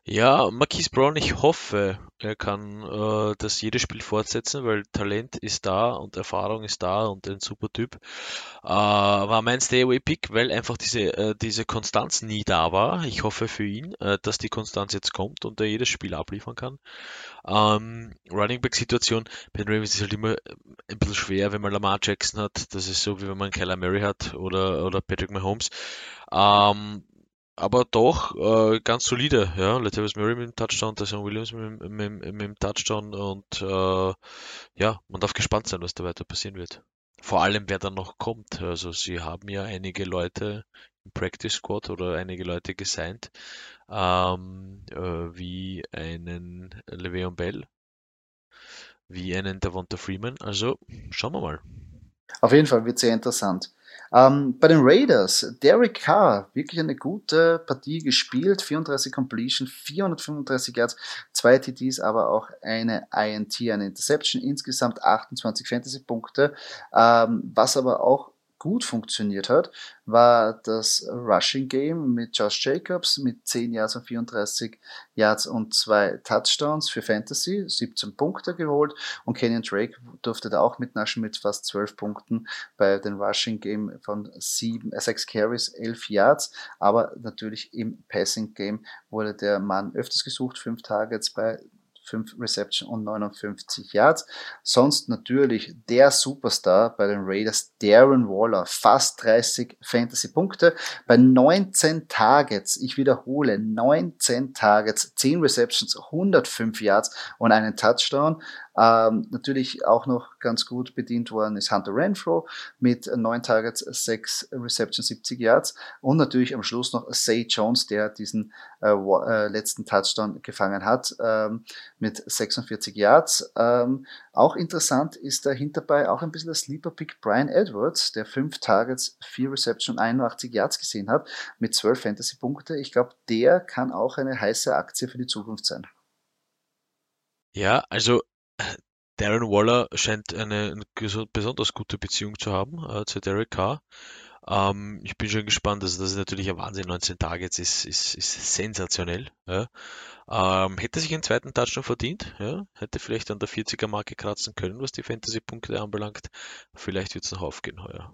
Speaker 2: Ja, Marquise Brown, ich hoffe, er kann äh, das jedes Spiel fortsetzen, weil Talent ist da und Erfahrung ist da und ein super Typ. Äh, war mein Stay-Away-Pick, weil einfach diese, äh, diese Konstanz nie da war. Ich hoffe für ihn, äh, dass die Konstanz jetzt kommt und er jedes Spiel abliefern kann. Ähm, Running Back-Situation bei den Ravens ist halt immer äh, ein bisschen schwer, wenn man Lamar Jackson hat. Das ist so, wie wenn man Kyler Murray hat oder, oder Patrick Mahomes. Ähm, aber doch äh, ganz solide. Ja, Latavius Murray mit dem Touchdown, Tyson Williams mit, mit, mit, dem Touchdown und äh, ja, man darf gespannt sein, was da weiter passieren wird. Vor allem, wer dann noch kommt. Also sie haben ja einige Leute im Practice Squad oder einige Leute gesigned, ähm, äh, wie einen Le'Veon Bell, wie einen Devonta Freeman. Also schauen wir mal.
Speaker 1: Auf jeden Fall wird sehr interessant. Ähm, bei den Raiders, Derek Carr, wirklich eine gute Partie gespielt, 34 Completion, 435 Yards, zwei TDs, aber auch eine INT, eine Interception, insgesamt 28 Fantasy-Punkte, ähm, was aber auch gut funktioniert hat, war das Rushing Game mit Josh Jacobs mit 10 Yards und 34 Yards und zwei Touchdowns für Fantasy, 17 Punkte geholt. Und Kenyon Drake durfte da auch mitnaschen mit fast 12 Punkten bei den Rushing Game von 7, äh, 6 Carries, 11 Yards, aber natürlich im Passing Game wurde der Mann öfters gesucht, 5 Targets bei 5 Reception und 59 Yards. Sonst natürlich der Superstar bei den Raiders, Darren Waller, fast 30 Fantasy-Punkte bei 19 Targets. Ich wiederhole, 19 Targets, 10 Receptions, 105 Yards und einen Touchdown. Ähm, natürlich auch noch ganz gut bedient worden ist Hunter Renfro mit 9 Targets, 6 Receptions, 70 Yards und natürlich am Schluss noch Say Jones, der diesen äh, äh, letzten Touchdown gefangen hat ähm, mit 46 Yards. Ähm, auch interessant ist dahinter bei auch ein bisschen der Sleeper Pick Brian Edwards, der 5 Targets, 4 Receptions, 81 Yards gesehen hat mit 12 Fantasy-Punkte. Ich glaube, der kann auch eine heiße Aktie für die Zukunft sein.
Speaker 2: Ja, also Darren Waller scheint eine, besonders gute Beziehung zu haben äh, zu Derek Carr. Ähm, ich bin schon gespannt. Also das ist natürlich ein Wahnsinn. 19 Targets ist, ist, ist sensationell. Ja. Ähm, hätte sich einen zweiten Touchdown verdient. Ja. Hätte vielleicht an der 40er Marke kratzen können, was die Fantasy-Punkte anbelangt. Vielleicht wird es noch aufgehen heuer.